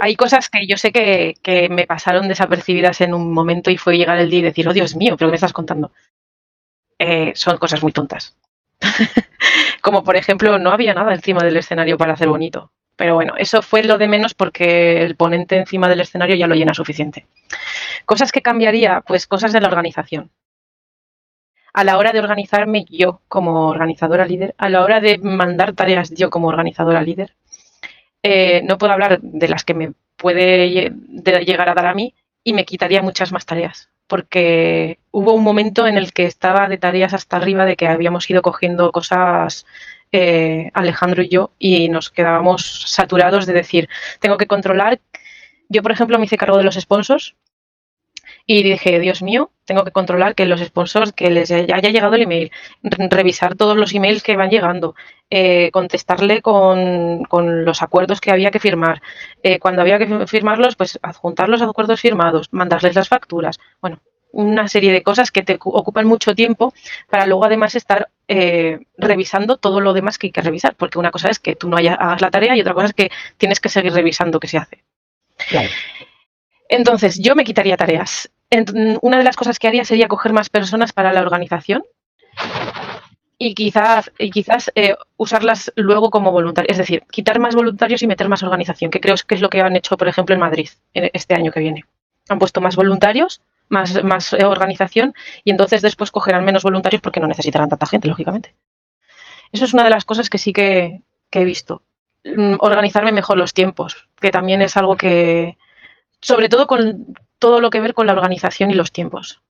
Hay cosas que yo sé que, que me pasaron desapercibidas en un momento y fue llegar el día y decir, oh Dios mío, pero ¿qué me estás contando? Eh, son cosas muy tontas. Como por ejemplo, no había nada encima del escenario para hacer bonito. Pero bueno, eso fue lo de menos porque el ponente encima del escenario ya lo llena suficiente. Cosas que cambiaría, pues cosas de la organización a la hora de organizarme yo como organizadora líder, a la hora de mandar tareas yo como organizadora líder, eh, no puedo hablar de las que me puede lle- de- llegar a dar a mí y me quitaría muchas más tareas, porque hubo un momento en el que estaba de tareas hasta arriba de que habíamos ido cogiendo cosas eh, Alejandro y yo y nos quedábamos saturados de decir, tengo que controlar. Yo, por ejemplo, me hice cargo de los sponsors y dije, Dios mío, tengo que controlar que los sponsors, que les haya llegado el email, re- revisar todos los emails que van llegando, eh, contestarle con, con los acuerdos que había que firmar. Eh, cuando había que fi- firmarlos, pues adjuntar los acuerdos firmados, mandarles las facturas. Bueno, una serie de cosas que te cu- ocupan mucho tiempo para luego además estar eh, revisando todo lo demás que hay que revisar, porque una cosa es que tú no haya- hagas la tarea y otra cosa es que tienes que seguir revisando qué se hace. Claro. Entonces, yo me quitaría tareas. Una de las cosas que haría sería coger más personas para la organización y quizás, y quizás eh, usarlas luego como voluntarios. Es decir, quitar más voluntarios y meter más organización, que creo que es lo que han hecho, por ejemplo, en Madrid este año que viene. Han puesto más voluntarios, más, más eh, organización y entonces después cogerán menos voluntarios porque no necesitarán tanta gente, lógicamente. Eso es una de las cosas que sí que, que he visto. Mm, Organizarme mejor los tiempos, que también es algo que, sobre todo con todo lo que ver con la organización y los tiempos.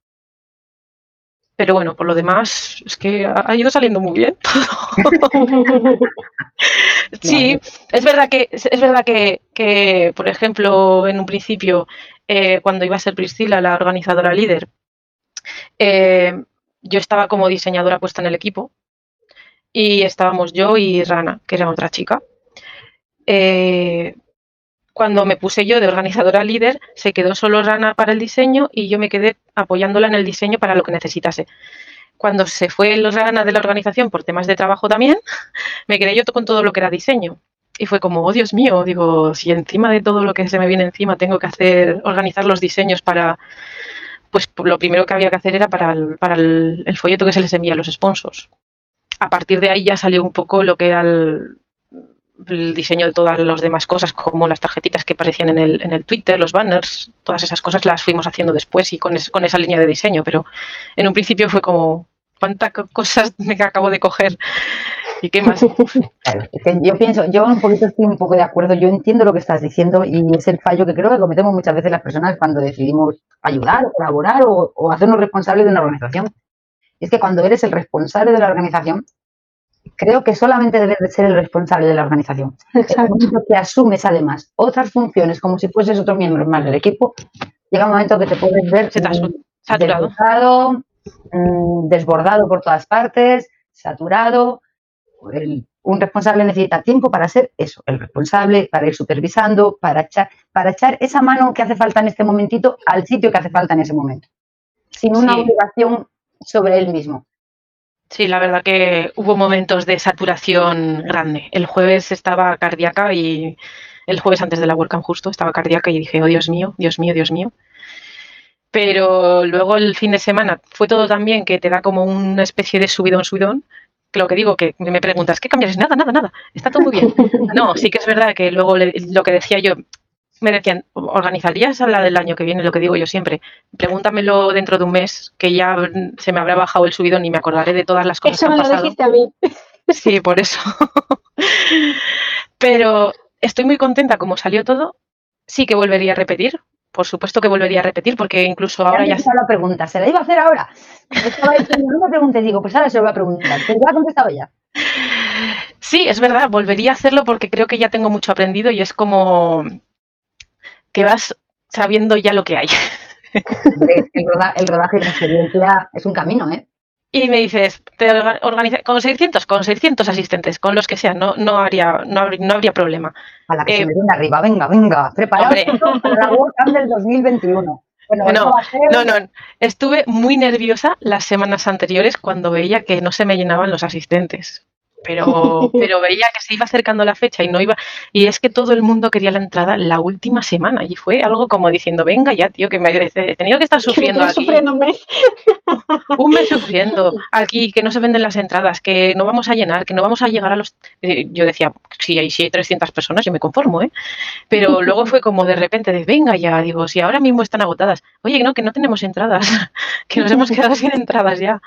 Pero bueno, por lo demás, es que ha ido saliendo muy bien. Sí, es verdad que, es verdad que, que, por ejemplo, en un principio, eh, cuando iba a ser Priscila, la organizadora líder, eh, yo estaba como diseñadora puesta en el equipo y estábamos yo y Rana, que era otra chica. Eh, cuando me puse yo de organizadora líder, se quedó solo Rana para el diseño y yo me quedé apoyándola en el diseño para lo que necesitase. Cuando se fue Rana de la organización por temas de trabajo también, me quedé yo con todo lo que era diseño. Y fue como, oh Dios mío, digo, si encima de todo lo que se me viene encima tengo que hacer, organizar los diseños para, pues lo primero que había que hacer era para el, para el, folleto que se les envía a los sponsors. A partir de ahí ya salió un poco lo que era el, el diseño de todas las demás cosas, como las tarjetitas que aparecían en el, en el Twitter, los banners, todas esas cosas las fuimos haciendo después y con, con esa línea de diseño, pero en un principio fue como, ¿cuántas cosas me acabo de coger? ¿Y qué más? yo pienso, yo un poquito estoy un poco de acuerdo, yo entiendo lo que estás diciendo y es el fallo que creo que cometemos muchas veces las personas cuando decidimos ayudar o colaborar o, o hacernos responsables de una organización. Es que cuando eres el responsable de la organización, creo que solamente debes de ser el responsable de la organización. Exacto. El que asumes además otras funciones como si fueses otro miembro más del equipo, llega un momento que te puedes ver saturado, mm, desbordado por todas partes, saturado. un responsable necesita tiempo para ser eso, el responsable, para ir supervisando, para echar, para echar esa mano que hace falta en este momentito al sitio que hace falta en ese momento, sin una obligación sobre él mismo. Sí, la verdad que hubo momentos de saturación grande. El jueves estaba cardíaca y el jueves antes de la WordCamp justo estaba cardíaca y dije, oh Dios mío, Dios mío, Dios mío. Pero luego el fin de semana fue todo también que te da como una especie de subidón, subidón. Que lo que digo, que me preguntas, ¿qué cambias? Nada, nada, nada. Está todo muy bien. No, sí que es verdad que luego lo que decía yo, me decían, ¿organizarías a la del año que viene? Lo que digo yo siempre. Pregúntamelo dentro de un mes, que ya se me habrá bajado el subidón y me acordaré de todas las cosas que han pasado. Lo dijiste a mí. Sí, por eso. Pero estoy muy contenta como salió todo. Sí que volvería a repetir. Por supuesto que volvería a repetir, porque incluso ahora ya. la pregunta, ¿se la iba a hacer ahora? Estaba diciendo, no me pregunte, digo, pues ahora se lo voy a preguntar. ¿Te lo ha contestado ya? Sí, es verdad, volvería a hacerlo porque creo que ya tengo mucho aprendido y es como que vas sabiendo ya lo que hay. El, rodaje, de experiencia es un camino, ¿eh? Y me dices, te organiza, con 600, con 600 asistentes, con los que sean, no, no, habría, no, habría, problema. A la que se eh, me viene arriba, venga, venga, preparados para la WordCamp del 2021. Bueno, no, no, no, estuve muy nerviosa las semanas anteriores cuando veía que no se me llenaban los asistentes pero, pero veía que se iba acercando la fecha y no iba. Y es que todo el mundo quería la entrada la última semana y fue algo como diciendo, venga ya, tío, que me he tenido que estar sufriendo aquí. Sufriendo un mes. un mes sufriendo aquí, que no se venden las entradas, que no vamos a llenar, que no vamos a llegar a los. Eh, yo decía, si hay, si hay 300 personas, yo me conformo, ¿eh? Pero luego fue como de repente, de venga ya, digo, si ahora mismo están agotadas. Oye, no, que no tenemos entradas, que nos hemos quedado sin entradas ya.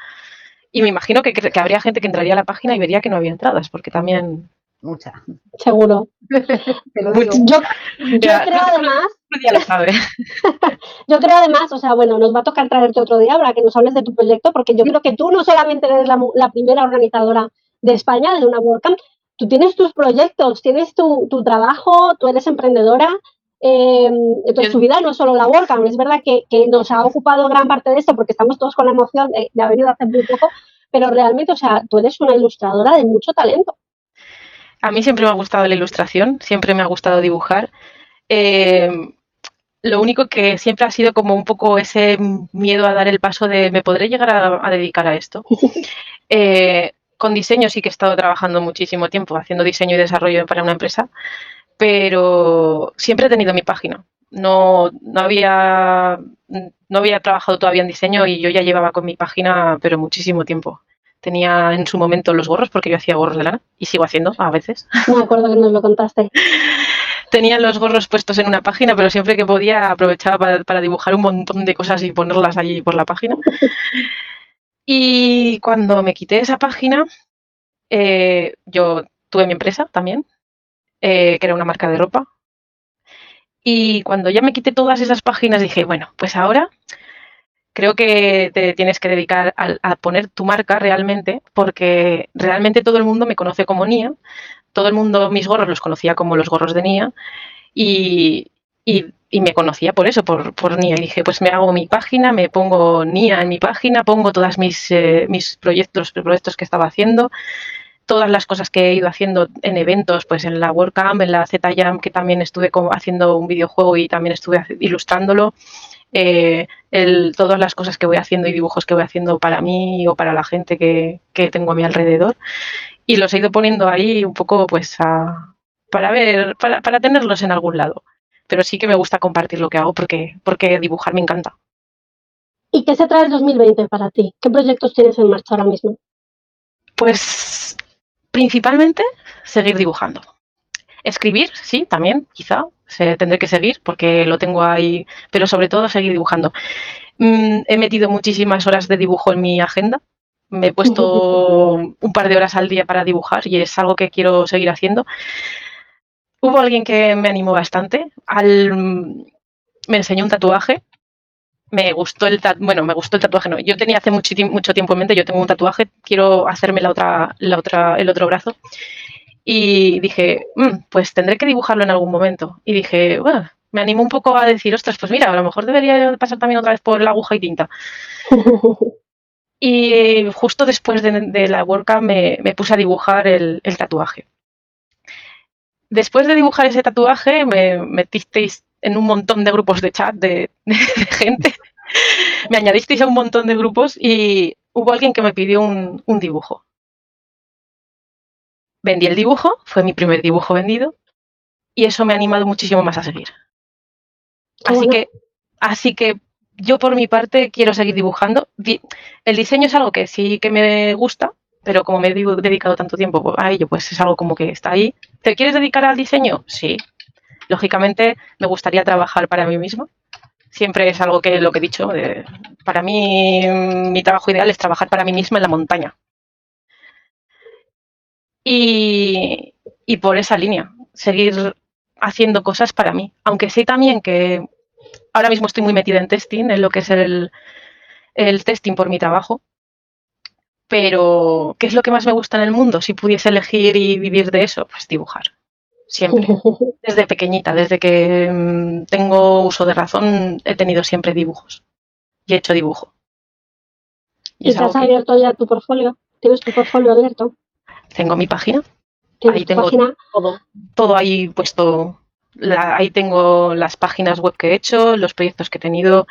Y me imagino que, que, habría gente que entraría a la página y vería que no había entradas, porque también... Mucha. Seguro. yo, creo además... yo creo además, o sea, bueno, nos va a tocar traerte otro día para que nos hables de tu proyecto, porque yo creo que tú no solamente eres la, la primera organizadora de España de una WordCamp, tú tienes tus proyectos, tienes tu, tu trabajo, tú eres emprendedora, eh, entonces, su vida no es solo la WordCamp, es verdad que, nos ha ocupado gran parte de esto porque estamos todos con la emoción de, haber ido hace muy poco, pero realmente, o sea, tú eres una ilustradora de mucho talento. A mí siempre me ha gustado la ilustración, siempre me ha gustado dibujar. Eh, lo único que siempre ha sido como un poco ese miedo a dar el paso de me podré llegar a, dedicar a esto. Eh, con diseño sí que he estado trabajando muchísimo tiempo haciendo diseño y desarrollo para una empresa pero siempre he tenido mi página. No, no, había, no había trabajado todavía en diseño y yo ya llevaba con mi página, pero muchísimo tiempo. Tenía en su momento los gorros, porque yo hacía gorros de lana y sigo haciendo a veces. No me acuerdo que nos lo contaste. Tenía los gorros puestos en una página, pero siempre que podía aprovechaba para, dibujar un montón de cosas y ponerlas allí por la página. Y cuando me quité esa página, eh, yo tuve mi empresa también, eh, que era una marca de ropa. Y cuando ya me quité todas esas páginas dije, bueno, pues ahora creo que te tienes que dedicar a, poner tu marca realmente, porque realmente todo el mundo me conoce como Nia, todo el mundo, mis gorros los conocía como los gorros de Nia, y, y, me conocía por eso, por, por, Nia. Y dije, pues me hago mi página, me pongo Nia en mi página, pongo todas mis, eh, mis proyectos, los proyectos que estaba haciendo, todas las cosas que he ido haciendo en eventos, pues en la WordCamp, en la ZJam, que también estuve como haciendo un videojuego y también estuve ilustrándolo. Eh, el, todas las cosas que voy haciendo y dibujos que voy haciendo para mí o para la gente que, que tengo a mi alrededor. Y los he ido poniendo ahí un poco pues a, para ver, para, para tenerlos en algún lado pero sí que me gusta compartir lo que hago porque, porque dibujar me encanta. ¿Y qué se trae el 2020 para ti? ¿Qué proyectos tienes en marcha ahora mismo? Pues principalmente seguir dibujando. Escribir, sí, también, quizá, se, tendré que seguir porque lo tengo ahí, pero sobre todo seguir dibujando. Mm, he metido muchísimas horas de dibujo en mi agenda. Me he puesto un par de horas al día para dibujar y es algo que quiero seguir haciendo. Hubo alguien que me animó bastante. Al, me enseñó un tatuaje. Me gustó el tatuaje. Bueno, me gustó el tatuaje. No, yo tenía hace mucho, mucho, tiempo en mente. Yo tengo un tatuaje. Quiero hacerme la otra, la otra, el otro brazo. Y dije, mmm, pues tendré que dibujarlo en algún momento. Y dije, bueno, me animó un poco a decir, ostras, pues mira, a lo mejor debería pasar también otra vez por la aguja y tinta. y justo después de, de la WordCamp me, me, puse a dibujar el, el tatuaje después de dibujar ese tatuaje me metisteis en un montón de grupos de chat de, de, de, gente. me añadisteis a un montón de grupos y hubo alguien que me pidió un, un, dibujo. Vendí el dibujo, fue mi primer dibujo vendido y eso me ha animado muchísimo más a seguir. Así que, así que yo por mi parte quiero seguir dibujando. El diseño es algo que sí que me gusta, pero como me he dedicado tanto tiempo a ello, pues es algo como que está ahí. ¿Te quieres dedicar al diseño? Sí. Lógicamente me gustaría trabajar para mí mismo. Siempre es algo que lo que he dicho, eh, para mí mi trabajo ideal es trabajar para mí misma en la montaña. Y, por esa línea, seguir haciendo cosas para mí. Aunque sé también que ahora mismo estoy muy metida en testing, en lo que es el, el testing por mi trabajo, pero, ¿qué es lo que más me gusta en el mundo? Si pudiese elegir y vivir de eso, pues dibujar. Siempre. Desde pequeñita, desde que mmm, tengo uso de razón, he tenido siempre dibujos. Y he hecho dibujo. ¿Y, ¿Y te has que... abierto ya tu portfolio? ¿Tienes tu portfolio abierto? Tengo mi página. Ahí tengo página? todo. Todo ahí puesto. La, ahí tengo las páginas web que he hecho, los proyectos que he tenido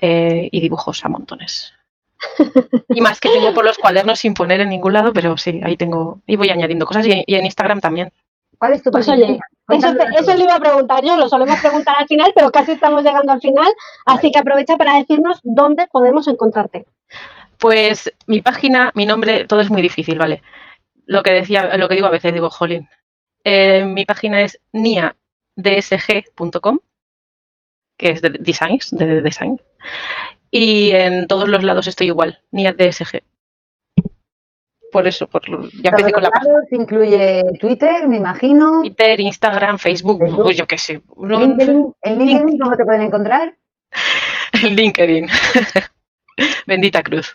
eh, y dibujos a montones y más que tengo por los cuadernos sin poner en ningún lado, pero sí, ahí tengo, y voy añadiendo cosas y, y en Instagram también. ¿Cuál es tu pues oye, eso, eso, le iba a preguntar yo, lo solemos preguntar al final, pero casi estamos llegando al final, así que aprovecha para decirnos dónde podemos encontrarte. Pues mi página, mi nombre, todo es muy difícil, ¿vale? Lo que decía, lo que digo a veces, digo, jolín. Eh, mi página es niadsg.com, que es de designs, de design y en todos los lados estoy igual, ni a DSG. Por eso, por, ya empecé con la incluye Twitter, me imagino. Twitter, Instagram, Facebook, Facebook. Pues yo qué sé. LinkedIn, ¿En LinkedIn cómo te pueden encontrar? En LinkedIn. Bendita cruz.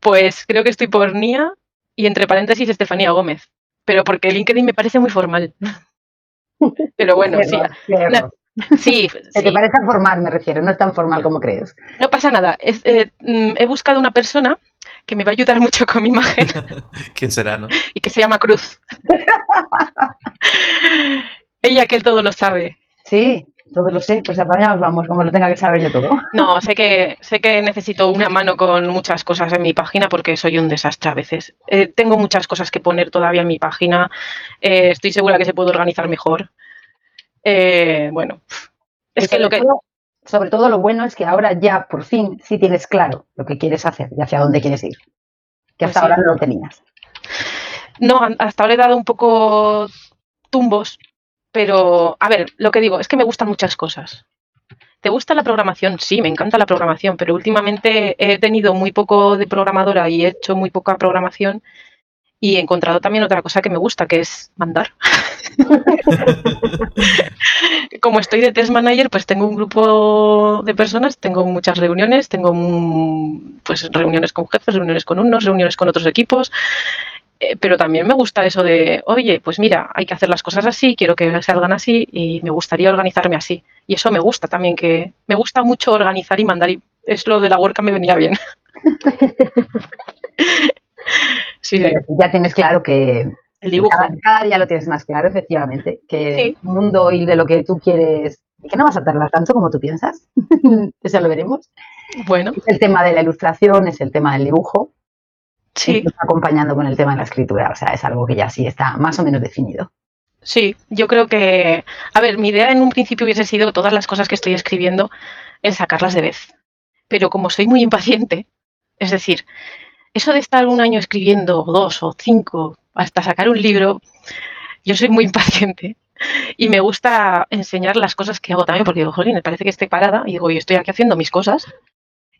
Pues creo que estoy por Nia y entre paréntesis Estefanía Gómez. Pero porque LinkedIn me parece muy formal. Pero bueno, sí. No, Sí, ¿Te, sí. te parece formal, me refiero, no es tan formal como crees. No pasa nada. Es, eh, he buscado una persona que me va a ayudar mucho con mi imagen. ¿Quién será, no? Y que se llama Cruz. Ella que él todo lo sabe. Sí, todo lo sé, pues apañados vamos, como lo tenga que saber yo todo. No, sé que, sé que necesito una mano con muchas cosas en mi página porque soy un desastre a veces. Eh, tengo muchas cosas que poner todavía en mi página. Eh, estoy segura que se puede organizar mejor. Eh, bueno, es que lo que... Todo, sobre todo lo bueno es que ahora ya por fin sí tienes claro lo que quieres hacer y hacia dónde quieres ir. Que hasta sí. ahora no lo tenías. No, hasta ahora he dado un poco tumbos, pero a ver, lo que digo es que me gustan muchas cosas. ¿Te gusta la programación? Sí, me encanta la programación, pero últimamente he tenido muy poco de programadora y he hecho muy poca programación Y he encontrado también otra cosa que me gusta, que es mandar. Como estoy de test manager, pues tengo un grupo de personas, tengo muchas reuniones, tengo pues reuniones con jefes, reuniones con unos, reuniones con otros equipos. Eh, pero también me gusta eso de, oye, pues mira, hay que hacer las cosas así, quiero que salgan así y me gustaría organizarme así. Y eso me gusta también, que me gusta mucho organizar y mandar y es lo de la work me venía bien. sí, Ya tienes claro que el dibujo. Cada, día lo tienes más claro, efectivamente, que el mundo y de lo que tú quieres, que no vas a tardar tanto como tú piensas, eso lo veremos. Bueno. Es el tema de la ilustración, es el tema del dibujo. Sí. acompañando con el tema de la escritura, o sea, es algo que ya sí está más o menos definido. Sí, yo creo que, a ver, mi idea en un principio hubiese sido todas las cosas que estoy escribiendo, en sacarlas de vez. Pero como soy muy impaciente, es decir, eso de estar un año escribiendo, dos o cinco, hasta sacar un libro, yo soy muy impaciente y me gusta enseñar las cosas que hago también, porque digo, jolín, me parece que estoy parada y digo, yo estoy aquí haciendo mis cosas.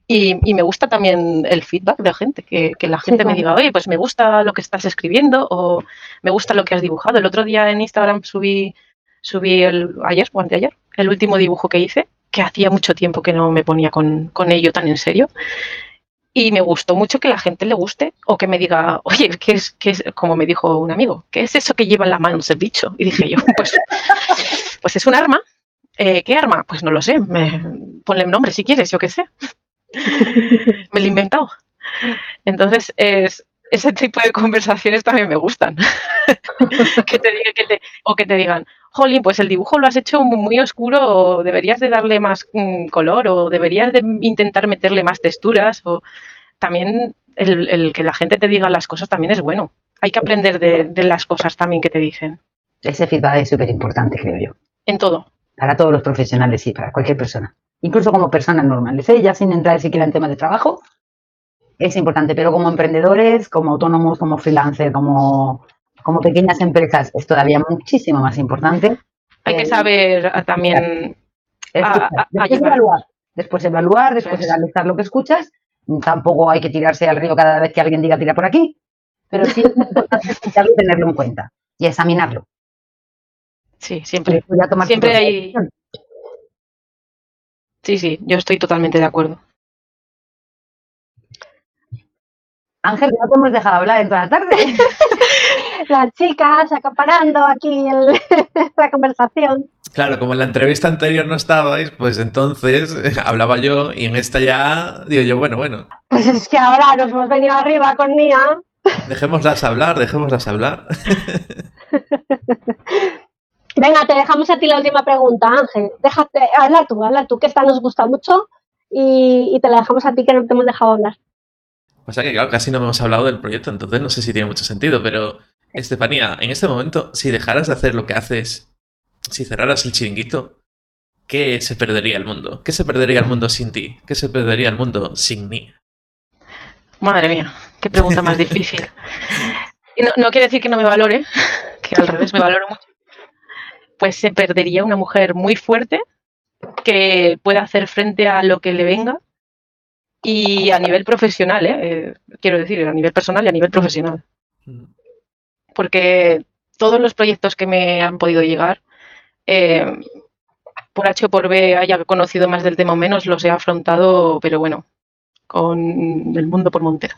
Y, me gusta también el feedback de la gente, que, la gente me diga, oye, pues me gusta lo que estás escribiendo o me gusta lo que has dibujado. El otro día en Instagram subí, subí el, ayer o anteayer, el último dibujo que hice, que hacía mucho tiempo que no me ponía con, con ello tan en serio y me gustó mucho que la gente le guste o que me diga, oye, ¿qué es, qué es, como me dijo un amigo, ¿qué es eso que lleva en la mano el bicho? Y dije yo, pues, pues es un arma. Eh, ¿Qué arma? Pues no lo sé, me, ponle un nombre si quieres, yo qué sé. me lo he inventado. Entonces, es, ese tipo de conversaciones también me gustan. que te digan, que te, o que te digan, jolín, pues el dibujo lo has hecho muy oscuro, o deberías de darle más mm, color, o deberías de intentar meterle más texturas, o también el, que la gente te diga las cosas también es bueno. Hay que aprender de, las cosas también que te dicen. Ese feedback es súper importante, creo yo. En todo. Para todos los profesionales y para cualquier persona. Incluso como personas normales, ¿eh? ya sin entrar siquiera en temas de trabajo, es importante, pero como emprendedores, como autónomos, como freelancer, como, como pequeñas empresas, es todavía muchísimo más importante. Hay que saber también después, evaluar, después evaluar, después analizar lo que escuchas. Tampoco hay que tirarse al río cada vez que alguien diga tira por aquí, pero sí es importante tenerlo en cuenta y examinarlo. Sí, siempre. Siempre hay. Sí, sí, yo estoy totalmente de acuerdo. Ángel, no te hemos dejado hablar en toda la tarde. Las chicas acaparando aquí la conversación. Claro, como en la entrevista anterior no estabais, pues entonces hablaba yo y en esta ya digo yo, bueno, bueno. Pues es que ahora nos hemos venido arriba con Nia. Dejémoslas hablar, dejémoslas hablar. Venga, te dejamos a ti la última pregunta, Ángel. Déjate, habla tú, habla tú, que esta nos gusta mucho y, y te la dejamos a ti que no te hemos dejado hablar. O sea que, claro, casi no hemos hablado del proyecto, entonces no sé si tiene mucho sentido, pero Estefanía, en este momento, si dejaras de hacer lo que haces, si cerraras el chiringuito, ¿qué se perdería el mundo? ¿Qué se perdería el mundo sin ti? ¿Qué se perdería el mundo sin mí? Madre mía, qué pregunta más difícil. Y no, no quiere decir que no me valore, que al revés me valoro mucho. Pues se perdería una mujer muy fuerte que pueda hacer frente a lo que le venga y a nivel profesional, ¿eh? ¿eh? quiero decir, a nivel personal y a nivel profesional. Porque todos los proyectos que me han podido llegar, eh, por H o por B haya conocido más del tema o menos, los he afrontado, pero bueno, con el mundo por montera.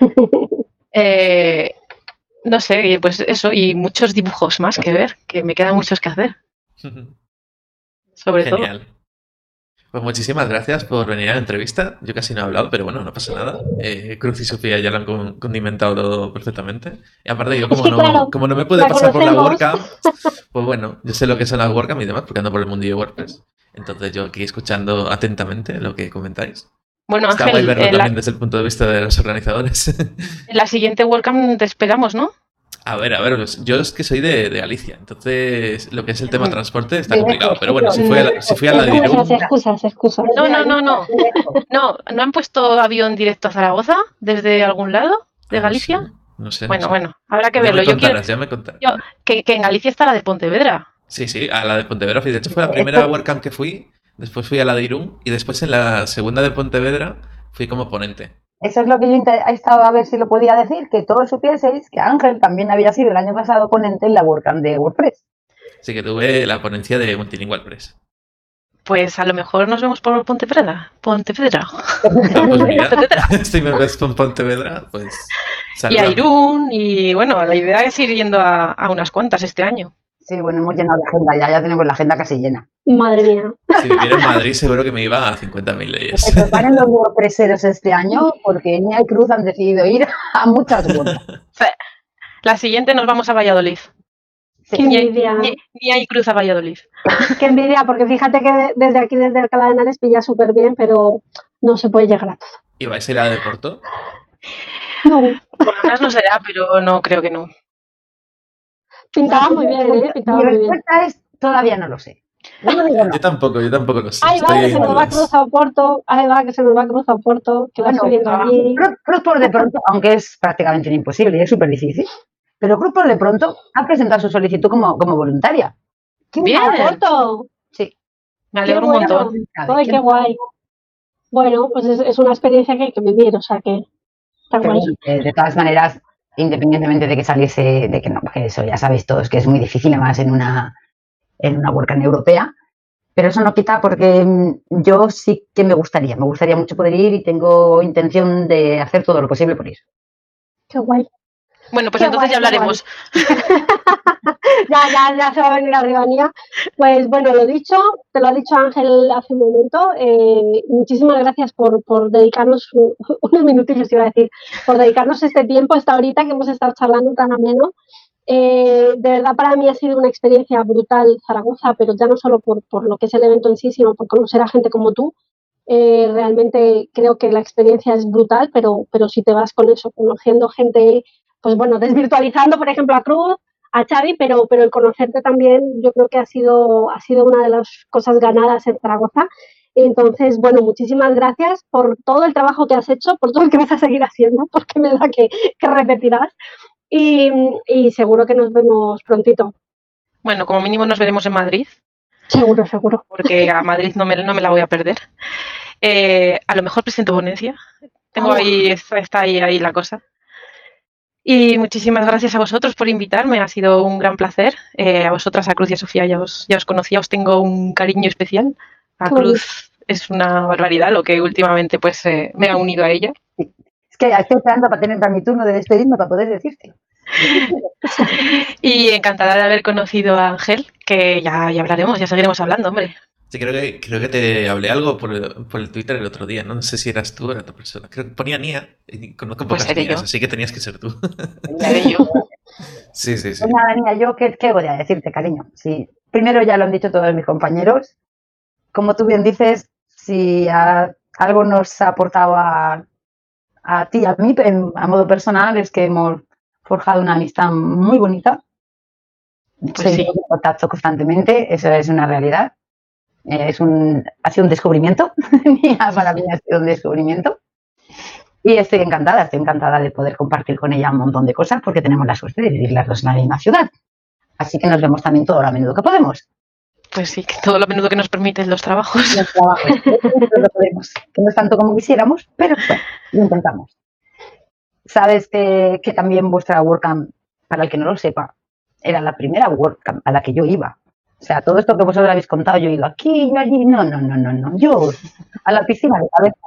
Eh, no sé, pues eso, y muchos dibujos más que ver, que me quedan muchos que hacer. Sobre Genial. todo. Pues muchísimas gracias por venir a la entrevista. Yo casi no he hablado, pero bueno, no pasa nada. Eh, Cruz y Sofía ya lo han condimentado todo perfectamente. Y aparte, yo como, no, como no me puede pasar por la WordCamp, pues bueno, yo sé lo que son las WordCamp y demás, porque ando por el mundillo WordPress. Entonces yo aquí escuchando atentamente lo que comentáis. Bueno, Está Ángel, verlo también desde el punto de vista de los organizadores. En la siguiente WordCamp te esperamos, ¿no? A ver, a ver, pues, yo es que soy de, Galicia, entonces lo que es el tema transporte está complicado. Pero bueno, si fui a la, si fui a la Excusas, excusas, No, no, no, no. No, ¿no han puesto avión directo a Zaragoza desde algún lado de Galicia? No sé. bueno, bueno, habrá que verlo. Ya me contarás, ya me contarás. que, que, en Galicia está la de Pontevedra. Sí, sí, a la de Pontevedra. De hecho, fue la primera WordCamp que fui. Después fui a la de Irún y después en la segunda de Pontevedra fui como ponente. Eso es lo que yo he estado a ver si lo podía decir, que todos supieseis que Ángel también había sido el año pasado ponente en la WordCamp de WordPress. Sí, que tuve la ponencia de Multilingual Press. Pues a lo mejor nos vemos por Pontevedra. Pontevedra. pues si me ves con Pontevedra, pues. Y a Irún, y bueno, la idea es ir yendo a, unas cuantas este año. Sí, bueno, hemos llenado la agenda, ya, ya tenemos la agenda casi llena. Madre mía. Si viviera en Madrid, seguro que me iba a 50.000 leyes. Se preparen los WordPresseros este año porque Nia y Cruz han decidido ir a muchas La siguiente nos vamos a Valladolid. Qué envidia. Ni, hay cruz a Valladolid. Qué envidia, porque fíjate que desde aquí, desde Alcalá de Henares, pilla súper bien, pero no se puede llegar a todo. ¿Y vais a ir a de Porto? No. Por lo menos no será, pero no creo que no. Pintaba muy bien, ¿eh? Pintaba Mi respuesta es, todavía no lo sé. Yo tampoco, yo tampoco lo sé. Ahí va, que se nos va a cruzar a Porto. Ahí va, que se nos va a cruzar a Porto. Que va subiendo allí. Cruz por de pronto, aunque es prácticamente imposible y es súper difícil. Pero Cruz de pronto ha presentado su solicitud como, como voluntaria. ¡Qué Bien. Porto! Sí. Me alegro un montón. Ay, qué guay. Bueno, pues es, una experiencia que hay que vivir, o sea que está guay. De todas maneras, independientemente de que saliese, de que no, porque eso ya sabéis todos que es muy difícil además en una, en una WordCamp europea, pero eso no quita porque mm, yo sí que me gustaría, me gustaría mucho poder ir y tengo intención de hacer todo lo posible por ir. Qué guay. Bueno, pues entonces ya hablaremos. ya, ya, ya se va a venir arriba mía. Pues bueno, lo dicho, te lo ha dicho Ángel hace un momento. Eh, muchísimas gracias por, por dedicarnos unos minutillos, iba a decir, por dedicarnos este tiempo, esta horita que hemos estado charlando tan ameno. Eh, de verdad para mí ha sido una experiencia brutal Zaragoza, pero ya no solo por, por lo que es el evento en sí, sino por conocer a gente como tú. Eh, realmente creo que la experiencia es brutal, pero, pero si te vas con eso, conociendo gente pues bueno, desvirtualizando, por ejemplo, a Cruz, a Xavi, pero, pero el conocerte también yo creo que ha sido, ha sido una de las cosas ganadas en Zaragoza. Entonces, bueno, muchísimas gracias por todo el trabajo que has hecho, por todo el que vas a seguir haciendo, porque me da que, repetirás. Y, seguro que nos vemos prontito. Bueno, como mínimo nos veremos en Madrid. Seguro, seguro. Porque a Madrid no me, no me la voy a perder. Eh, a lo mejor presento ponencia. Tengo ah, ahí, está ahí, ahí la cosa. Y muchísimas gracias a vosotros por invitarme, ha sido un gran placer. Eh, a vosotras, a Cruz y a Sofía, ya os, ya os conocía, os tengo un cariño especial. A Cruz es una barbaridad lo que últimamente pues eh, me ha unido a ella. Es que estoy esperando para tener mi turno de despedirme para poder decirte. y encantada de haber conocido a Ángel, que ya, ya hablaremos, ya seguiremos hablando, hombre. Sí, creo que, creo que te hablé algo por el, por el Twitter el otro día, ¿no? No sé si eras tú o era otra persona. Creo que ponía Nia y conozco pues pocas Nias, así que tenías que ser tú. yo. Sí, sí, sí. Pues nada, Nia, yo qué, qué voy a decirte, cariño. Sí, primero ya lo han dicho todos mis compañeros. Como tú bien dices, si algo nos ha aportado a, a ti y a mí, a modo personal, es que hemos forjado una amistad muy bonita. Pues Seguimos en contacto constantemente, eso es una realidad es un, ha sido un descubrimiento, para mí ha sido un descubrimiento. Y estoy encantada, estoy encantada de poder compartir con ella un montón de cosas porque tenemos la suerte de vivir las dos en la misma ciudad. Así que nos vemos también todo lo a menudo que podemos. Pues sí, todo lo a menudo que nos permiten los trabajos. Los trabajos, que no es tanto como quisiéramos, pero bueno, lo intentamos. Sabes que, que también vuestra WordCamp, para el que no lo sepa, era la primera WordCamp a la que yo iba. O sea, todo esto que vosotros habéis contado, yo he ido aquí, yo allí, no, no, no, no, no. Yo a la piscina de cabeza.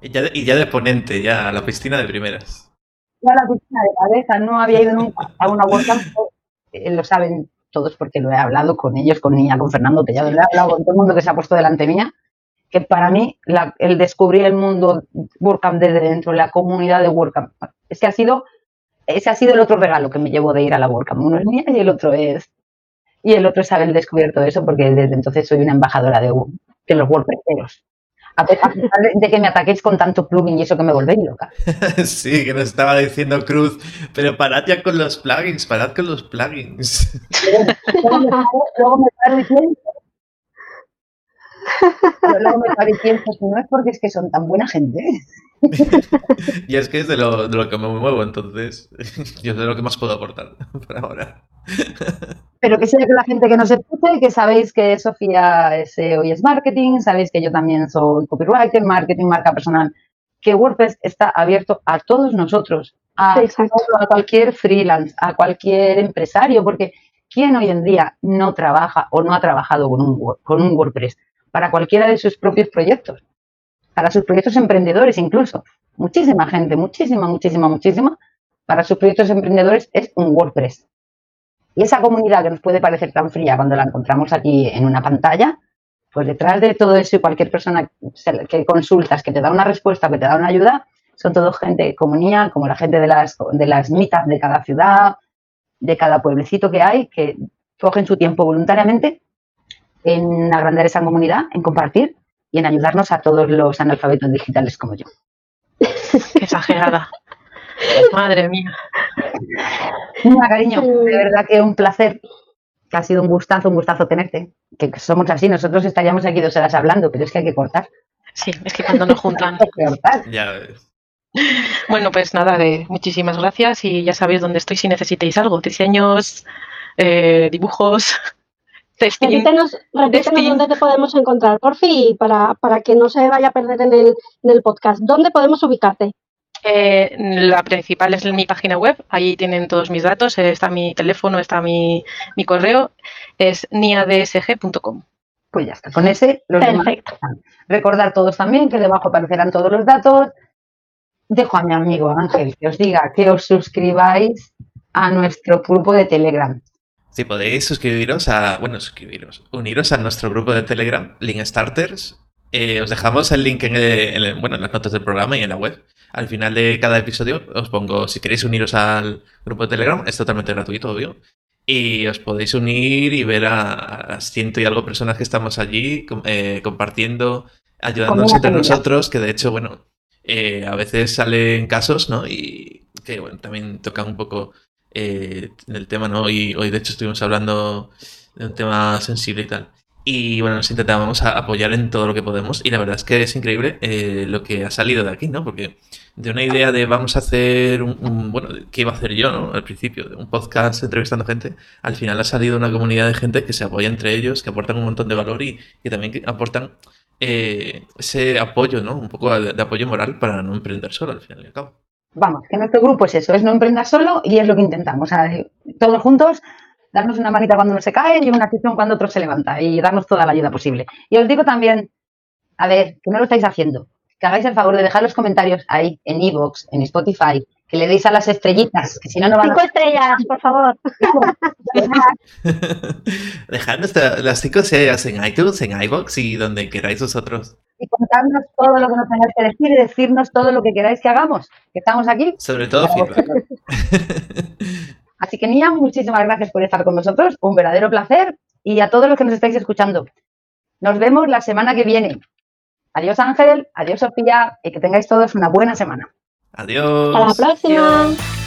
Y ya de, y ya de ponente, ya a la piscina de primeras. Yo a la piscina de cabeza, no había ido nunca a una WordCamp, eh, lo saben todos porque lo he hablado con ellos, con Niña, con Fernando Tellado, lo he hablado con todo el mundo que se ha puesto delante mía, que para mí el descubrir el mundo WordCamp desde dentro, la comunidad de WordCamp, es que ha sido, ese ha sido el otro regalo que me llevo de ir a la WordCamp. Uno es mía y el otro es y el otro es haber descubierto eso porque desde entonces soy una embajadora de, de los WordPresseros. A pesar de que me ataquéis con tanto plugin y eso que me volvéis loca. Sí, que nos estaba diciendo Cruz, pero parad ya con los plugins, parad con los plugins. luego me paro y luego me paro y pienso, no es porque es que son tan buena gente. y es que es de lo, de lo que me muevo, entonces yo es de lo que más puedo aportar por ahora. Pero que sea que la gente que no se escuche, que sabéis que Sofía es hoy es marketing, sabéis que yo también soy copywriter, marketing, marca personal, que WordPress está abierto a todos nosotros, a, a cualquier freelance, a cualquier empresario, porque ¿quién hoy en día no trabaja o no ha trabajado con un, con un WordPress? Para cualquiera de sus propios proyectos, para sus proyectos emprendedores incluso. Muchísima gente, muchísima, muchísima, muchísima, para sus proyectos emprendedores es un WordPress. Y esa comunidad que nos puede parecer tan fría cuando la encontramos aquí en una pantalla, pues detrás de todo eso y cualquier persona que consultas, que te da una respuesta, que te da una ayuda, son todo gente comunidad, como la gente de las, de las mitas de cada ciudad, de cada pueblecito que hay, que cogen su tiempo voluntariamente en agrandar esa comunidad, en compartir y en ayudarnos a todos los analfabetos digitales como yo. Exagerada. Madre mía. Mira, cariño, de verdad que un placer que ha sido un gustazo, un gustazo tenerte. Que somos así, nosotros estaríamos aquí dos horas hablando, pero es que hay que cortar. Sí, es que cuando nos juntan. ya ves. Bueno, pues nada, de, muchísimas gracias y ya sabéis dónde estoy si necesitáis algo. Diseños, eh, dibujos. Repítenos, repítenos dónde te podemos encontrar, por fin, para, para que no se vaya a perder en el, en el podcast. ¿Dónde podemos ubicarte? Eh, la principal es mi página web, ahí tienen todos mis datos, eh, está mi teléfono, está mi, correo, es niadsg.com. Pues ya está, con ese los Perfecto. Recordar todos también que debajo aparecerán todos los datos. Dejo a mi amigo Ángel que os diga que os suscribáis a nuestro grupo de Telegram. Si podéis suscribiros a, bueno, suscribiros, uniros a nuestro grupo de Telegram, Link Starters. Eh, os dejamos el link en, bueno, en las notas del programa y en la web al final de cada episodio os pongo, si queréis uniros al grupo de Telegram, es totalmente gratuito, obvio. Y os podéis unir y ver a, las ciento y algo personas que estamos allí eh, compartiendo, ayudándonos entre nosotros, que de hecho, bueno, eh, a veces salen casos, ¿no? Y que, bueno, también tocan un poco eh, el tema, ¿no? Y hoy, de hecho, estuvimos hablando de un tema sensible y tal. Y bueno, nos intentamos apoyar en todo lo que podemos. Y la verdad es que es increíble eh, lo que ha salido de aquí, ¿no? Porque de una idea de vamos a hacer un, bueno, ¿qué iba a hacer yo, ¿no? Al principio, de un podcast entrevistando gente, al final ha salido una comunidad de gente que se apoya entre ellos, que aportan un montón de valor y que también aportan eh, ese apoyo, ¿no? Un poco de, apoyo moral para no emprender solo, al final y al cabo. Vamos, que nuestro grupo es eso, es no emprender solo y es lo que intentamos. O sea, todos juntos darnos una manita cuando uno se cae y una acción cuando otro se levanta y darnos toda la ayuda posible. Y os digo también, a ver, que no lo estáis haciendo, que hagáis el favor de dejar los comentarios ahí en Evox, en Spotify, que le deis a las estrellitas, que si no, no van Cinco estrellas, por favor. Dejadnos las cinco estrellas en iTunes, en iVoox y donde queráis vosotros. Y contarnos todo lo que nos tengáis que decir y decirnos todo lo que queráis que hagamos, que estamos aquí. Sobre todo feedback. Así que, Nia, muchísimas gracias por estar con nosotros. Un verdadero placer. Y a todos los que nos estáis escuchando, nos vemos la semana que viene. Adiós, Ángel. Adiós, Sofía. Y que tengáis todos una buena semana. Adiós. Hasta la próxima.